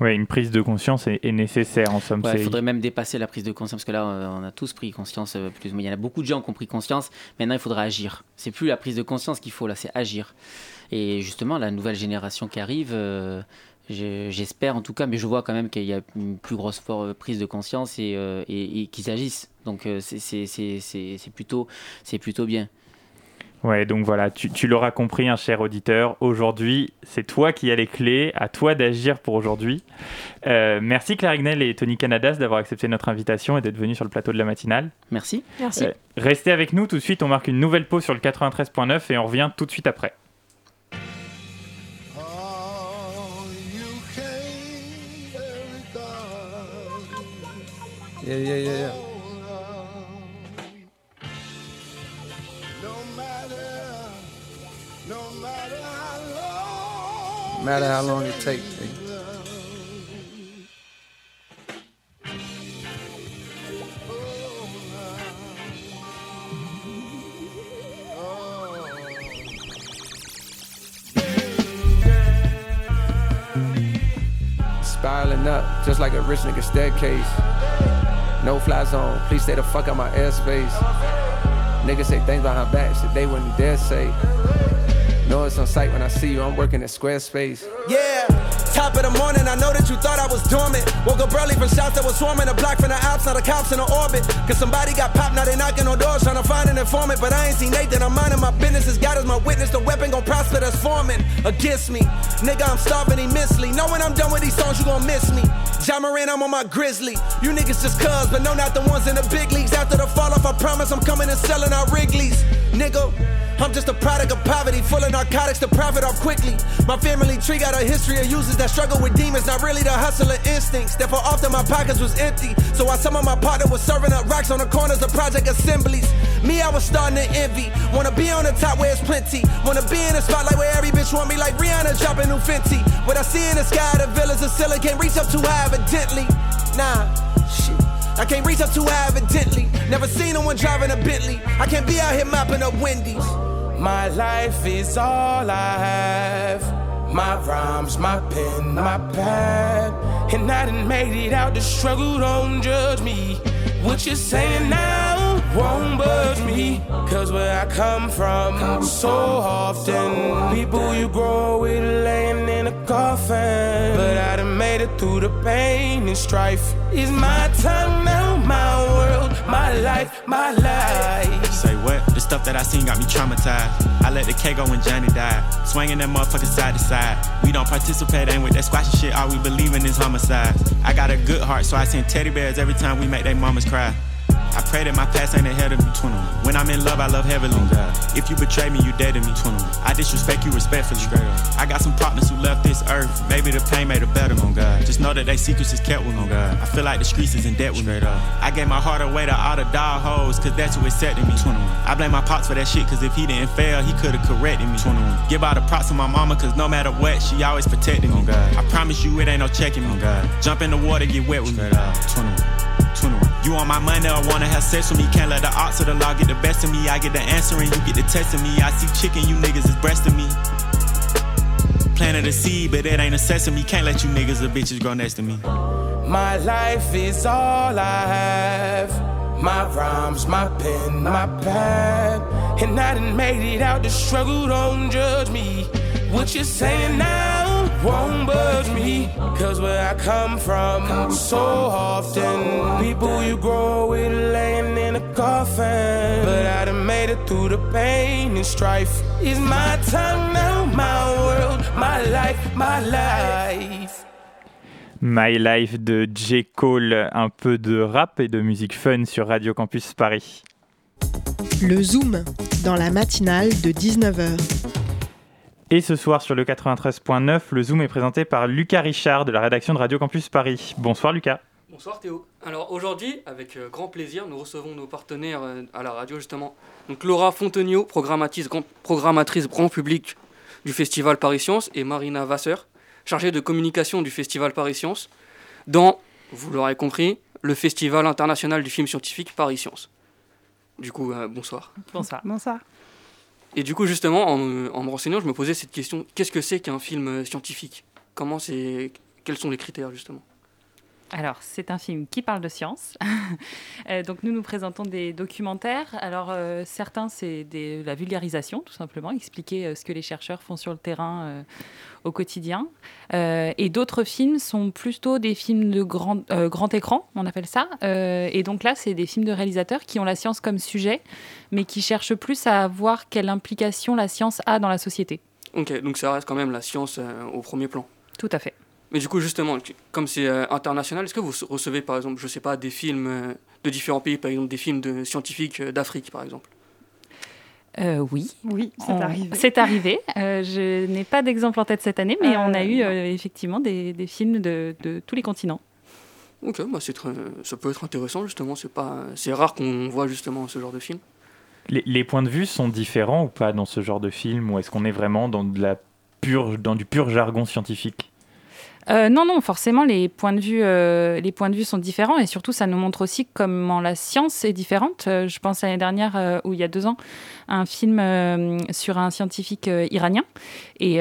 oui, une prise de conscience est, nécessaire en somme. Il faudrait même dépasser la prise de conscience parce que là, on a tous pris conscience. Euh, plus, il y en a beaucoup de gens qui ont pris conscience. Maintenant, il faudra agir. C'est plus la prise de conscience qu'il faut là, c'est agir. Et justement, la nouvelle génération qui arrive, euh, j'espère en tout cas, mais je vois quand même qu'il y a une plus grosse prise de conscience et, euh, et qu'ils agissent. Donc, c'est plutôt, plutôt bien. Ouais, donc voilà, tu, l'auras compris, un hein, cher auditeur. Aujourd'hui, c'est toi qui as les clés, à toi d'agir pour aujourd'hui. Euh, merci Claire Ignel et Tony Canadas d'avoir accepté notre invitation et d'être venus sur le plateau de la matinale. Merci. Merci. Euh, restez avec nous tout de suite, on marque une nouvelle pause sur le 93.9 et on revient tout de suite après. Yeah, yeah, yeah. Matter how long it takes. Spiraling up, just like a rich nigga staircase. No fly zone, please stay the fuck out my airspace. Niggas say things behind back, shit they wouldn't dare say. Know it's on sight when I see you, I'm working at Squarespace. Yeah, top of the morning, I know that you thought I was dormant. Woke up early from shots that was swarming, a block from the ops, the cops in the orbit. Cause somebody got popped, now they knocking on doors, trying to find an informant. But I ain't seen Nathan, I'm minding my business, as God is my witness. The weapon gon' prosper that's forming against me. Nigga, I'm starving immensely. Know when I'm done with these songs, you gon' miss me. Jamarin, I'm on my grizzly. You niggas just cuz, but no, not the ones in the big leagues. After the fall off, I promise I'm coming and selling out Wrigley's. Nigga, I'm just a product of poverty, full of narcotics to profit off quickly. My family tree got a history of users that struggle with demons, not really the hustler instincts. Therefore, often my pockets was empty. So while some of my partner was serving up rocks on the corners of project assemblies, me, I was starting to envy. Wanna be on the top where it's plenty. Wanna be in a spotlight where every bitch want me like Rihanna dropping new Fenty. What I see in the sky, the villas of ceiling can't reach up too high, evidently. Nah, shit. I can't reach up too high, evidently. Never seen no one driving a Bentley. I can't be out here mopping up Wendy's. My life is all I have. My rhymes, my pen, my pad. And I done made it out the struggle, don't judge me. What you're saying now won't budge me. Cause where I come from, so often, people you grow with laying in a coffin. But I done made it through the pain and strife. Is my time now, my world, my life, my life. Stuff that I seen got me traumatized. I let the K go when Johnny died. Swinging that motherfucker side to side. We don't participate, ain't with that squashy shit. All we believe in is homicide. I got a good heart, so I send teddy bears every time we make their mamas cry. I pray that my past ain't ahead of me. 21. When I'm in love, I love heavily. Oh God. If you betray me, you dead to me. 21. I disrespect you respectfully. Straight up. I got some partners who left this earth. Maybe the pain made it better. Oh God. Just know that they secrets is kept with me. Oh God. I feel like the streets is in debt with Straight me. Up. I gave my heart away to all the dog hoes, cause that's who accepted me. 21. I blame my pops for that shit, cause if he didn't fail, he could've corrected me. 21. Give all the props to my mama, cause no matter what, she always protected me. Oh God. I promise you it ain't no checking me. Oh, God. Jump in the water, get wet with Straight me. Up. 21. 21. You on my money or wanna have sex with me? Can't let the odds of the law get the best of me. I get the answer and you get the test of me. I see chicken, you niggas is breasting me. Planted a seed, but it ain't a sesame. Can't let you niggas or bitches grow next to me. My life is all I have. My rhymes, my pen, my pad. And I done made it out the struggle, don't judge me. What you saying now? Won't budge me. Cause where I come from, so often, people you grow with laying in a coffin. But I done made it through the pain and strife. Is my time now, my world, my life, my life? My Life de J. Cole, un peu de rap et de musique fun sur Radio Campus Paris. Le Zoom, dans la matinale de 19h. Et ce soir sur le 93.9, le Zoom est présenté par Lucas Richard de la rédaction de Radio Campus Paris. Bonsoir Lucas. Bonsoir Théo. Alors aujourd'hui, avec euh, grand plaisir, nous recevons nos partenaires euh, à la radio justement. Donc Laura Fontenio, programmatrice grand, programmatrice grand public du Festival Paris Science, et Marina Vasseur, chargée de communication du Festival Paris Science, dans, vous l'aurez compris, le Festival international du film scientifique Paris Science. Du coup, euh, bonsoir. Bonsoir. Bonsoir. Et du coup, justement, en, me renseignant, je me posais cette question. Qu'est-ce que c'est qu'un film scientifique? Comment c'est Quels sont les critères justement? Alors, c'est un film qui parle de science. *laughs* euh, donc, nous nous présentons des documentaires. Alors, euh, certains, c'est de la vulgarisation, tout simplement, expliquer euh, ce que les chercheurs font sur le terrain euh, au quotidien. et d'autres films sont plutôt des films de grand, grand écran, on appelle ça. et donc là, c'est des films de réalisateurs qui ont la science comme sujet, mais qui cherchent plus à voir quelle implication la science a dans la société. Ok, donc ça reste quand même la science au premier plan. Tout à fait. Mais du coup, justement, comme c'est euh, international, est-ce que vous recevez, par exemple, je sais pas, des films euh, de différents pays, par exemple des films de scientifiques euh, d'Afrique, par exemple? Euh, oui. Oui, c'est on... arrivé. C'est arrivé. *laughs* Euh, je n'ai pas d'exemple en tête cette année, mais euh, on a eu effectivement des, des films de, de, tous les continents. Ok, bah très, ça peut être intéressant justement. C'est pas, c'est rare qu'on voit justement ce genre de film. Les, les, points de vue sont différents ou pas dans ce genre de film, ou est-ce qu'on est vraiment dans de la pure, dans du pur jargon scientifique? Euh, non, non, forcément, les points, de vue, euh, les points de vue sont différents et surtout, ça nous montre aussi comment la science est différente. Euh, je pense l'année dernière, ou il y a deux ans, un film sur un scientifique iranien. Et,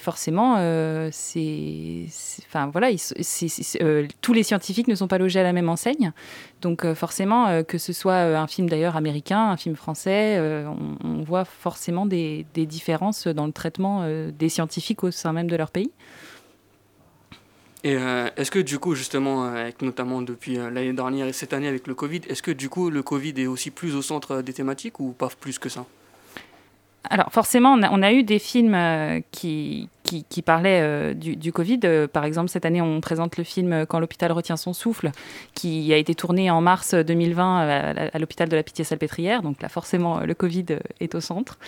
forcément, voilà, tous les scientifiques ne sont pas logés à la même enseigne. Donc, forcément, que ce soit un film d'ailleurs américain, un film français, on, voit forcément des, différences dans le traitement des scientifiques au sein même de leur pays. Et euh, est-ce que du coup, justement, avec, notamment depuis euh, l'année dernière et cette année avec le Covid, est-ce que du coup le Covid est aussi plus au centre des thématiques ou pas plus que ça? Alors forcément, on a, eu des films euh, qui, qui, parlaient euh, du, Covid. Euh, par exemple, cette année, on présente le film Quand l'hôpital retient son souffle, qui a été tourné en mars 2020 à, à l'hôpital de la Pitié-Salpêtrière. Donc là, forcément, le Covid est au centre.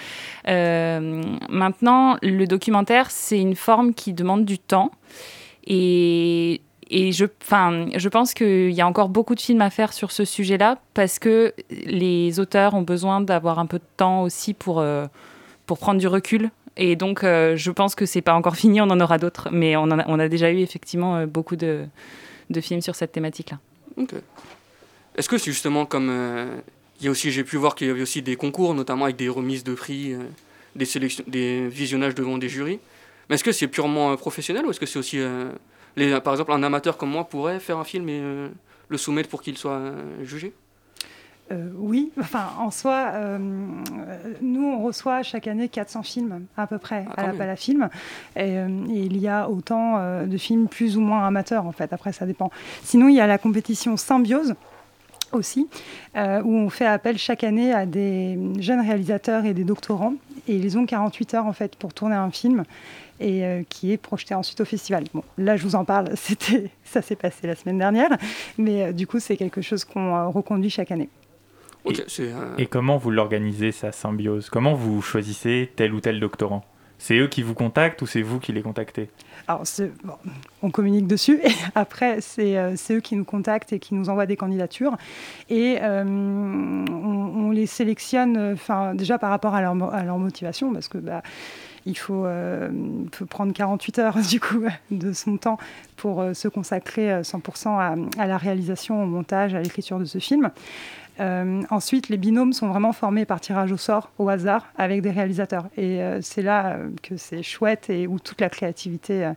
maintenant, le documentaire, c'est une forme qui demande du temps. Et, je, pense qu'il y a encore beaucoup de films à faire sur ce sujet-là parce que les auteurs ont besoin d'avoir un peu de temps aussi pour, euh, pour prendre du recul. Et donc, euh, je pense que c'est pas encore *laughs* fini, on en aura d'autres. Mais on, a, déjà eu effectivement euh, beaucoup de, films sur cette thématique-là. Ok. Est-ce que c'est justement comme. Il y a aussi, j'ai pu voir qu'il y avait aussi des concours, notamment avec des remises de prix, des visionnages devant des jurys. Mais est-ce que c'est purement professionnel ou est-ce que c'est aussi les, par exemple, un amateur comme moi pourrait faire un film et euh, le soumettre pour qu'il soit euh, jugé? Euh, oui, *laughs* enfin, en soi, euh, nous, on reçoit chaque année 400 films, à peu près, ah, à la Palafilm. Et, euh, et il y a autant euh, de films plus ou moins amateurs, en fait. Après, ça dépend. Sinon, il y a la compétition Symbiose aussi, euh, où on fait appel chaque année à des jeunes réalisateurs et des doctorants. Et ils ont 48 heures, en fait, pour tourner un film et euh, qui est projeté ensuite au festival. Bon, là, je vous en parle, *laughs* c'était, ça s'est passé la semaine dernière, mais euh, du coup, c'est quelque chose qu'on euh, reconduit chaque année. Et, et comment vous l'organisez, sa symbiose? Comment vous choisissez tel ou tel doctorant? C'est eux qui vous contactent ou c'est vous qui les contactez Alors, on communique dessus et *laughs* après, c'est euh, eux qui nous contactent et qui nous envoient des candidatures. Et euh, on, les sélectionne déjà par rapport à leur, à leur motivation parce que bah, il faut, euh, prendre 48 heures *laughs* du coup de son temps pour se consacrer 100% à, à, la réalisation, au montage, à l'écriture de ce film. Euh, ensuite, les binômes sont vraiment formés par tirage au sort, au hasard, avec des réalisateurs. Et euh, c'est là euh, que c'est chouette et où toute la créativité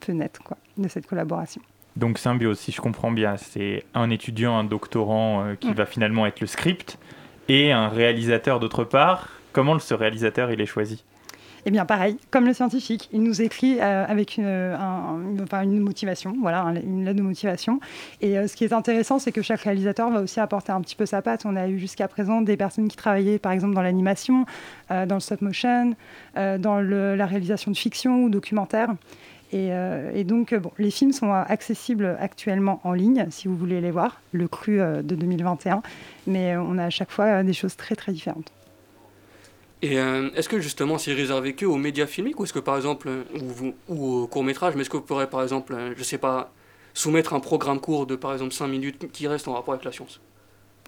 peut naître quoi, de cette collaboration. Donc symbiose, si je comprends bien, c'est un étudiant, un doctorant qui mmh. va finalement être le script et un réalisateur d'autre part. Comment ce réalisateur il est choisi? Eh bien, pareil, comme le scientifique, il nous écrit euh, avec une, un, une, motivation, voilà, une lettre de motivation. Et euh, ce qui est intéressant, c'est que chaque réalisateur va aussi apporter un petit peu sa patte. On a eu jusqu'à présent des personnes qui travaillaient, par exemple, dans l'animation, euh, dans le stop motion, euh, dans la réalisation de fiction ou documentaire. Et, donc, bon, les films sont accessibles actuellement en ligne, si vous voulez les voir, le cru de 2021, mais on a à chaque fois des choses très très différentes. Et est-ce que justement c'est réservé que aux médias filmiques ou est-ce que par exemple, ou, ou au court métrage, mais est-ce que vous pourrez par exemple, je sais pas, soumettre un programme court de par exemple 5 minutes qui reste en rapport avec la science?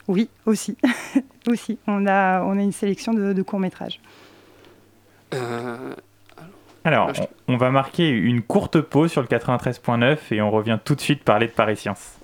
Oui, aussi. *laughs* aussi. On a, on a une sélection de, courts-métrages. Euh, alors, on, on va marquer une courte pause sur le 93.9 et on revient tout de suite parler de Paris Science.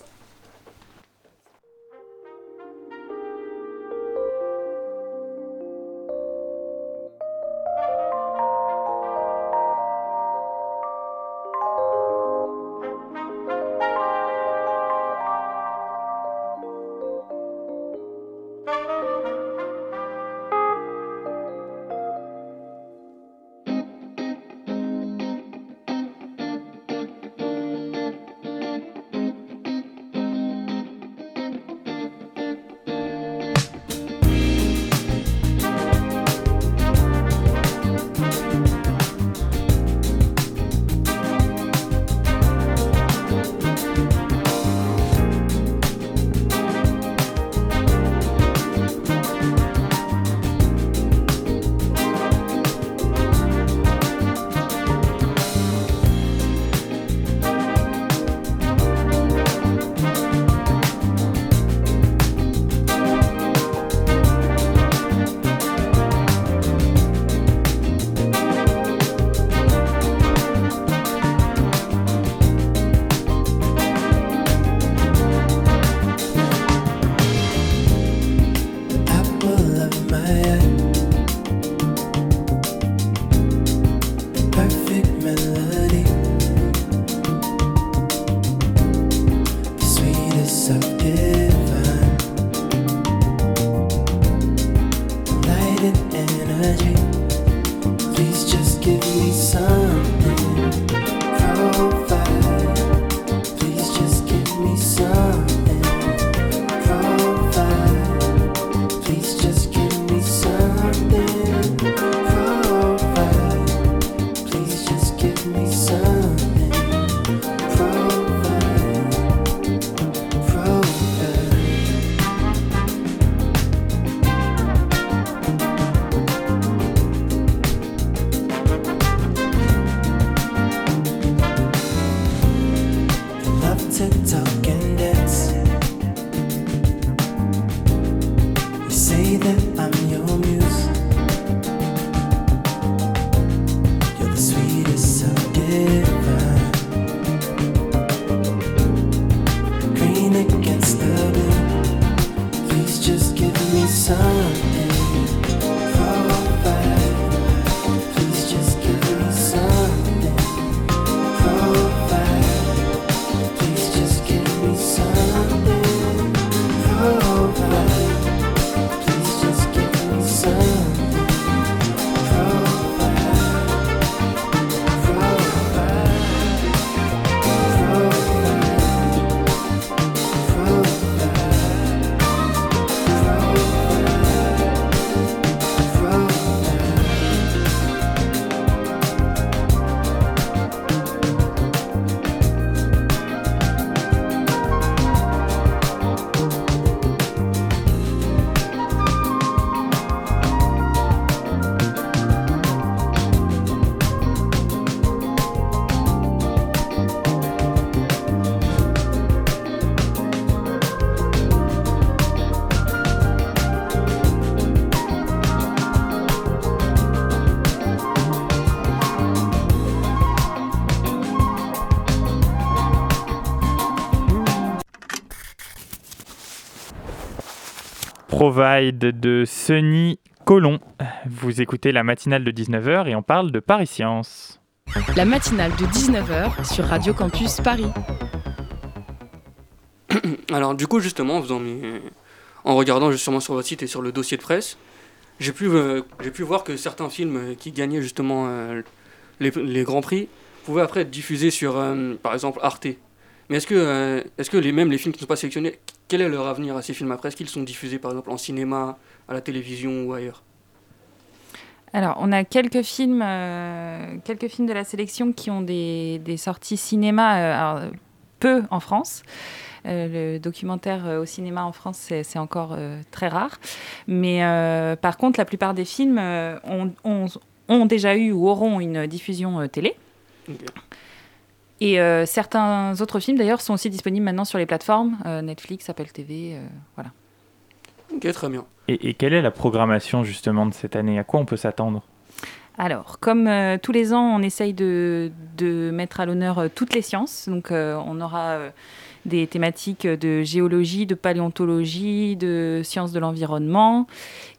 Provide de Sunny Colomb. Vous écoutez la matinale de 19h et on parle de Paris Science. La matinale de 19h sur Radio Campus Paris. *coughs* Alors du coup justement, en, regardant justement sur votre site et sur le dossier de presse, j'ai pu, euh, pu voir que certains films qui gagnaient justement euh, les, grands prix pouvaient après être diffusés sur euh, par exemple Arte. Mais est-ce que, est-ce que les, même les films qui ne sont pas sélectionnés quel est leur avenir à ces films après? Est-ce qu'ils sont diffusés par exemple en cinéma, à la télévision ou ailleurs? Alors, on a quelques films, euh, quelques films de la sélection qui ont des, des sorties cinéma, euh, alors, peu en France. Euh, le documentaire euh, au cinéma en France, c'est encore euh, très rare. Mais euh, par contre, la plupart des films euh, ont, ont- ont déjà eu ou auront une diffusion euh, télé. Ok. Et euh, certains autres films, d'ailleurs, sont aussi disponibles maintenant sur les plateformes euh, Netflix, Apple TV, euh, voilà. Ok, très bien. Et, et quelle est la programmation justement de cette année? À quoi on peut s'attendre? Alors, comme euh, tous les ans, on essaye de, de mettre à l'honneur euh, toutes les sciences. Donc, euh, on aura euh, des thématiques de géologie, de paléontologie, de sciences de l'environnement.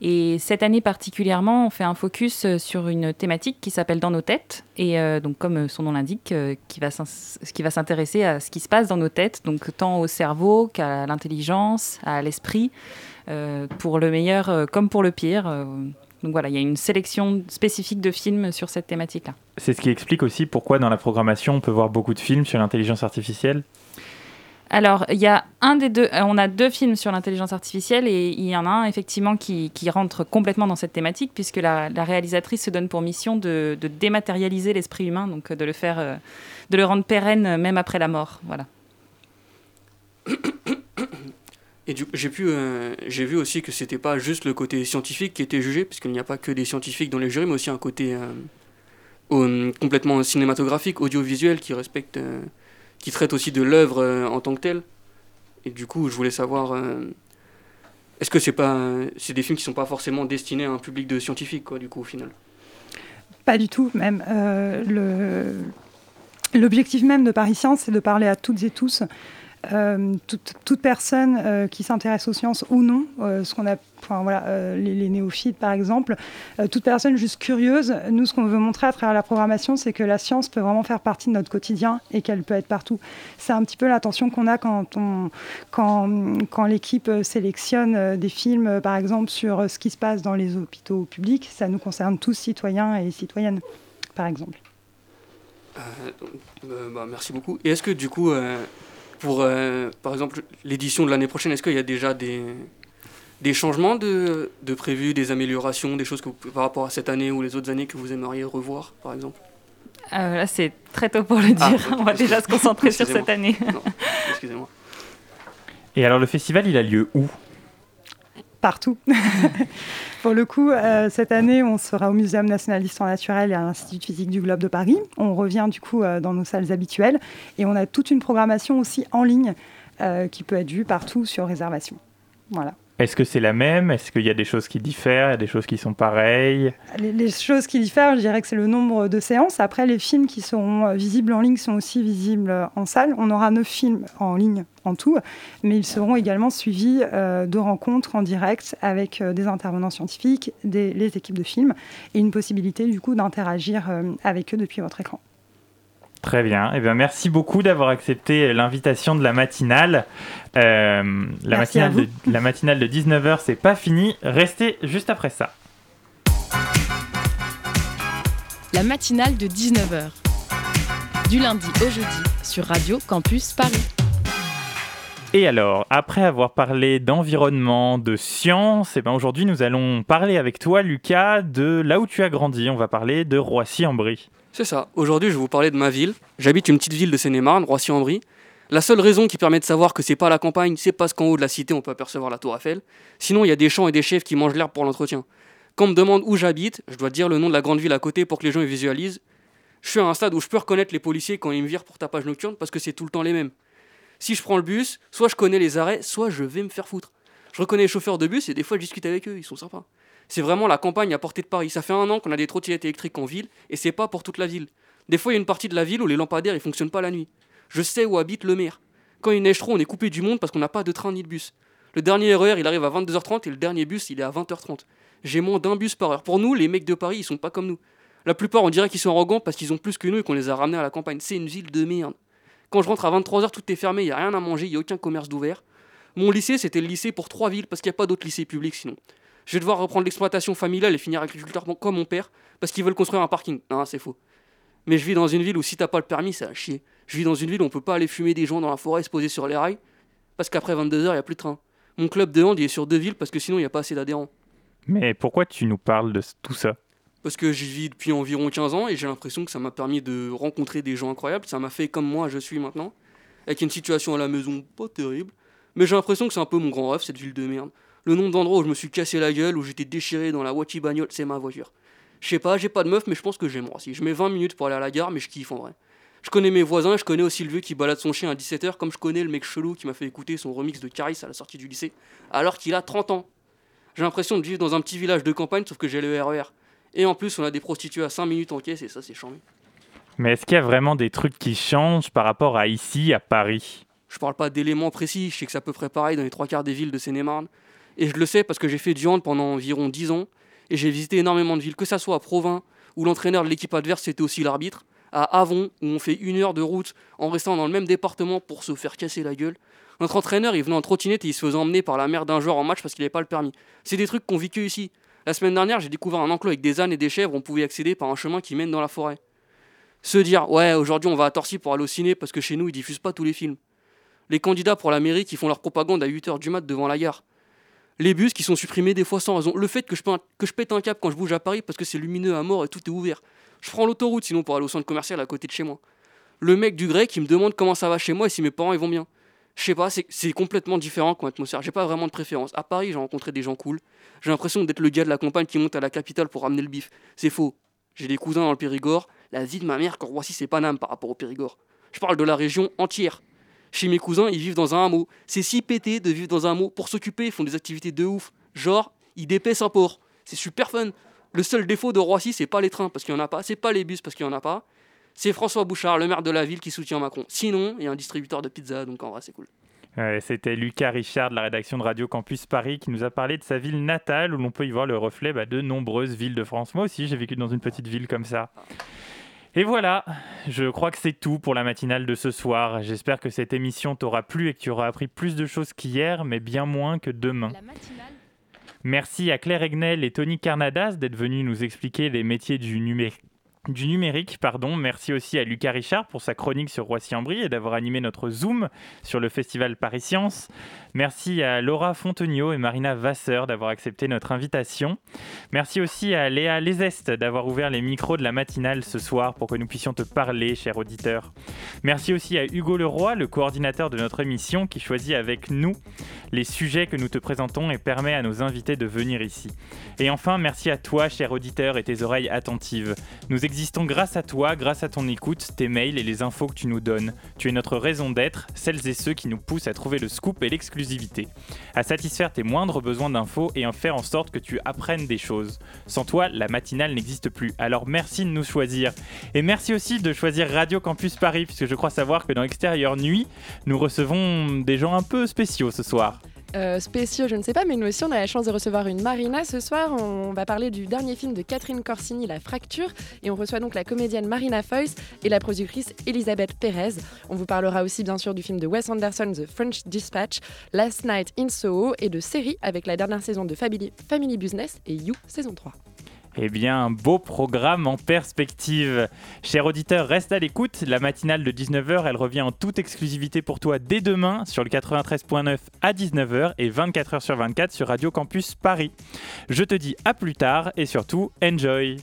Et cette année particulièrement, on fait un focus sur une thématique qui s'appelle Dans nos têtes. Et euh, donc, comme son nom l'indique, euh, qui va s'intéresser à ce qui se passe dans nos têtes, donc tant au cerveau qu'à l'intelligence, à l'esprit, euh, pour le meilleur euh, comme pour le pire. donc voilà, il y a une sélection spécifique de films sur cette thématique-là. C'est ce qui explique aussi pourquoi dans la programmation on peut voir beaucoup de films sur l'intelligence artificielle. Alors, il y a un des deux, euh, on a deux films sur l'intelligence artificielle et il y en a un effectivement qui, rentre complètement dans cette thématique puisque la, réalisatrice se donne pour mission de, dématérialiser l'esprit humain, donc euh, de le faire, euh, de le rendre pérenne même après la mort. Voilà. Et j'ai vu aussi que c'était pas juste le côté scientifique qui était jugé, puisqu'il n'y a pas que des scientifiques dans les jurys, mais aussi un côté complètement cinématographique, audiovisuel, qui respecte, qui traite aussi de l'œuvre euh, en tant que telle. Et du coup, je voulais savoir, euh, est-ce que c'est pas, c'est des films qui sont pas forcément destinés à un public de scientifiques, quoi, du coup, au final? Pas du tout, même. Euh, L'objectif même de Paris Science, c'est de parler à toutes et tous, euh, toute, personne euh, qui s'intéresse aux sciences ou non, euh, les, néophytes par exemple, toute personne juste curieuse. Nous, ce qu'on veut montrer à travers la programmation, c'est que la science peut vraiment faire partie de notre quotidien et qu'elle peut être partout. C'est un petit peu l'attention qu'on a quand, l'équipe sélectionne des films, par exemple, sur ce qui se passe dans les hôpitaux publics. Ça nous concerne tous, citoyens et citoyennes, par exemple. Bah, merci beaucoup. Et est-ce que du coup, pour euh, par exemple l'édition de l'année prochaine, est-ce qu'il y a déjà des, des changements de, de prévus, des améliorations, des choses que vous- par rapport à cette année ou les autres années que vous aimeriez revoir, par exemple? Euh, là, c'est très tôt pour le dire. Ah, ok, on va déjà se concentrer sur cette année. Excusez-moi. Et alors le festival, il a lieu où? Partout. *laughs* Pour le coup, euh, cette année, on sera au Muséum national d'histoire naturelle et à l'Institut physique du Globe de Paris. On revient du coup euh, dans nos salles habituelles et on a toute une programmation aussi en ligne euh, qui peut être vue partout sur réservation. Voilà. Est-ce que c'est la même? Est-ce qu'il y a des choses qui diffèrent? Il y a des choses qui sont pareilles? Les, choses qui diffèrent, je dirais que c'est le nombre de séances. Après, les films qui seront euh, visibles en ligne sont aussi visibles euh, en salle. On aura neuf films en ligne en tout, mais ils seront également suivis euh, de rencontres en direct avec des intervenants scientifiques, des, les équipes de films, et une possibilité du coup d'interagir avec eux depuis votre écran. Très bien. Eh bien, merci beaucoup d'avoir accepté l'invitation de la matinale. Euh, la, Merci matinale de, la matinale de 19h, c'est pas fini. Restez juste après ça. La matinale de 19h. Du lundi au jeudi sur Radio Campus Paris. Et alors, après avoir parlé d'environnement, de science, eh ben aujourd'hui nous allons parler avec toi, Lucas, de là où tu as grandi. On va parler de Roissy-en-Brie. C'est ça. Aujourd'hui, je vais vous parler de ma ville. J'habite une petite ville de Seine-et-Marne, Roissy-en-Brie. La seule raison qui permet de savoir que c'est pas la campagne, c'est parce qu'en haut de la cité, on peut apercevoir la Tour Eiffel. Sinon, il y a des champs et des chefs qui mangent l'herbe pour l'entretien. Quand on me demande où j'habite, je dois dire le nom de la grande ville à côté pour que les gens y visualisent. Je suis à un stade où je peux reconnaître les policiers quand ils me virent pour tapage nocturne parce que c'est tout le temps les mêmes. Si je prends le bus, soit je connais les arrêts, soit je vais me faire foutre. Je reconnais les chauffeurs de bus et des fois je discute avec eux, ils sont sympas. C'est vraiment la campagne à portée de Paris. Ça fait un an qu'on a des trottinettes électriques en ville et c'est pas pour toute la ville. Des fois, il y a une partie de la ville où les lampadaires ils fonctionnent pas la nuit. Je sais où habite le maire. Quand il neige trop, on est coupé du monde parce qu'on n'a pas de train ni de bus. Le dernier RER, il arrive à 22h30 et le dernier bus, il est à 20h30. J'ai moins d'un bus par heure. Pour nous, les mecs de Paris, ils sont pas comme nous. La plupart, on dirait qu'ils sont arrogants parce qu'ils ont plus que nous et qu'on les a ramenés à la campagne. C'est une ville de merde. Quand je rentre à 23h, tout est fermé, il n'y a rien à manger, il n'y a aucun commerce d'ouvert. Mon lycée, c'était le lycée pour trois villes parce qu'il n'y a pas d'autres lycées publics sinon. Je vais devoir reprendre l'exploitation familiale et finir agriculteur comme mon père parce qu'ils veulent construire un parking. Non, c'est faux. Mais je vis dans une ville où si t'as pas le permis, c'est à chier. Je vis dans une ville où on peut pas aller fumer des gens dans la forêt et se poser sur les rails parce qu'après 22h, il n'y a plus de train. Mon club de hand, il est sur deux villes parce que sinon, il n'y a pas assez d'adhérents. Mais pourquoi tu nous parles de tout ça? Parce que j'y vis depuis environ 15 ans et j'ai l'impression que ça m'a permis de rencontrer des gens incroyables. Ça m'a fait comme moi je suis maintenant, avec une situation à la maison pas terrible. Mais j'ai l'impression que c'est un peu mon grand rêve, cette ville de merde. Le nombre d'endroits où je me suis cassé la gueule, où j'étais déchiré dans la Wachi bagnole, c'est ma voiture. Je sais pas, j'ai pas de meuf, mais je pense que j'aimerais. Si je mets 20 minutes pour aller à la gare, mais je kiffe en vrai. Je connais mes voisins, je connais aussi le vieux qui balade son chien à 17h, comme je connais le mec chelou qui m'a fait écouter son remix de Caris à la sortie du lycée, alors qu'il a 30 ans. J'ai l'impression de vivre dans un petit village de campagne, sauf que j'ai le RER. Et en plus, on a des prostituées à 5 minutes en caisse, et ça, c'est chambé. Mais est-ce qu'il y a vraiment des trucs qui changent par rapport à ici, à Paris? Je parle pas d'éléments précis, je sais que c'est à peu près pareil dans les trois quarts des villes de Seine-et-Marne. Et je le sais parce que j'ai fait du hand pendant environ 10 ans, et j'ai visité énormément de villes, que ça soit à Provins, où l'entraîneur de l'équipe adverse c'était aussi l'arbitre, à Avon, où on fait une heure de route en restant dans le même département pour se faire casser la gueule. Notre entraîneur, il venait en trottinette et il se faisait emmener par la mère d'un joueur en match parce qu'il n'avait pas le permis. C'est des trucs qu'on vit que ici. La semaine dernière, j'ai découvert un enclos avec des ânes et des chèvres, on pouvait accéder par un chemin qui mène dans la forêt. Se dire, ouais, aujourd'hui on va à Torcy pour aller au ciné parce que chez nous ils diffusent pas tous les films. Les candidats pour la mairie qui font leur propagande à 8h du mat devant la gare. Les bus qui sont supprimés des fois sans raison. Le fait que je, pète un cap quand je bouge à Paris parce que c'est lumineux à mort et tout est ouvert. Je prends l'autoroute sinon pour aller au centre commercial à côté de chez moi. Le mec du grec qui me demande comment ça va chez moi et si mes parents ils vont bien. Je sais pas, c'est complètement différent comme atmosphère. J'ai pas vraiment de préférence. À Paris, j'ai rencontré des gens cool. J'ai l'impression d'être le gars de la campagne qui monte à la capitale pour ramener le bif. C'est faux. J'ai des cousins dans le Périgord. La vie de ma mère, quand Roissy, c'est Paname par rapport au Périgord. Je parle de la région entière. Chez mes cousins, ils vivent dans un hameau. C'est si pété de vivre dans un hameau. Pour s'occuper, ils font des activités de ouf. Genre, ils dépaissent un port. C'est super fun. Le seul défaut de Roissy, c'est pas les trains parce qu'il y en a pas, c'est pas les bus parce qu'il y en a pas. C'est François Bouchard, le maire de la ville, qui soutient Macron. Sinon, il y a un distributeur de pizza, donc en vrai, c'est cool. C'était Lucas Richard de la rédaction de Radio Campus Paris qui nous a parlé de sa ville natale où l'on peut y voir le reflet bah, de nombreuses villes de France. Moi aussi, j'ai vécu dans une petite ville comme ça. Et voilà, je crois que c'est tout pour la matinale de ce soir. J'espère que cette émission t'aura plu et que tu auras appris plus de choses qu'hier, mais bien moins que demain. Merci à Claire Egnel et Tony Carnadas d'être venus nous expliquer les métiers du numérique du numérique. Pardon. Merci aussi à Lucas Richard pour sa chronique sur Roissy-en-Brie et d'avoir animé notre Zoom sur le festival Paris Science. Merci à Laura Fontenio et Marina Vasseur d'avoir accepté notre invitation. Merci aussi à Léa Lesest d'avoir ouvert les micros de la matinale ce soir pour que nous puissions te parler, cher auditeur. Merci aussi à Hugo Leroy, le coordinateur de notre émission, qui choisit avec nous les sujets que nous te présentons et permet à nos invités de venir ici. Et enfin, merci à toi, cher auditeur, et tes oreilles attentives. Nous existons grâce à toi, grâce à ton écoute, tes mails et les infos que tu nous donnes. Tu es notre raison d'être, celles et ceux qui nous poussent à trouver le scoop et l'exclusivité, à satisfaire tes moindres besoins d'infos et à faire en sorte que tu apprennes des choses. Sans toi, la matinale n'existe plus. Alors merci de nous choisir. Et merci aussi de choisir Radio Campus Paris, puisque je crois savoir que dans Extérieur Nuit, nous recevons des gens un peu spéciaux ce soir. Euh, spéciaux, je ne sais pas, mais nous aussi, on a la chance de recevoir une Marina ce soir. On va parler du dernier film de Catherine Corsini, La Fracture, et on reçoit donc la comédienne Marina Foyce et la productrice Elisabeth Perez. On vous parlera aussi bien sûr du film de Wes Anderson, The French Dispatch, Last Night in Soho, et de séries avec la dernière saison de Family, Family Business et You, saison 3. Eh bien, un beau programme en perspective. Cher auditeur, reste à l'écoute. La matinale de 19h, elle revient en toute exclusivité pour toi dès demain sur le 93.9 à 19h et 24h sur 24 sur Radio Campus Paris. Je te dis à plus tard et surtout, enjoy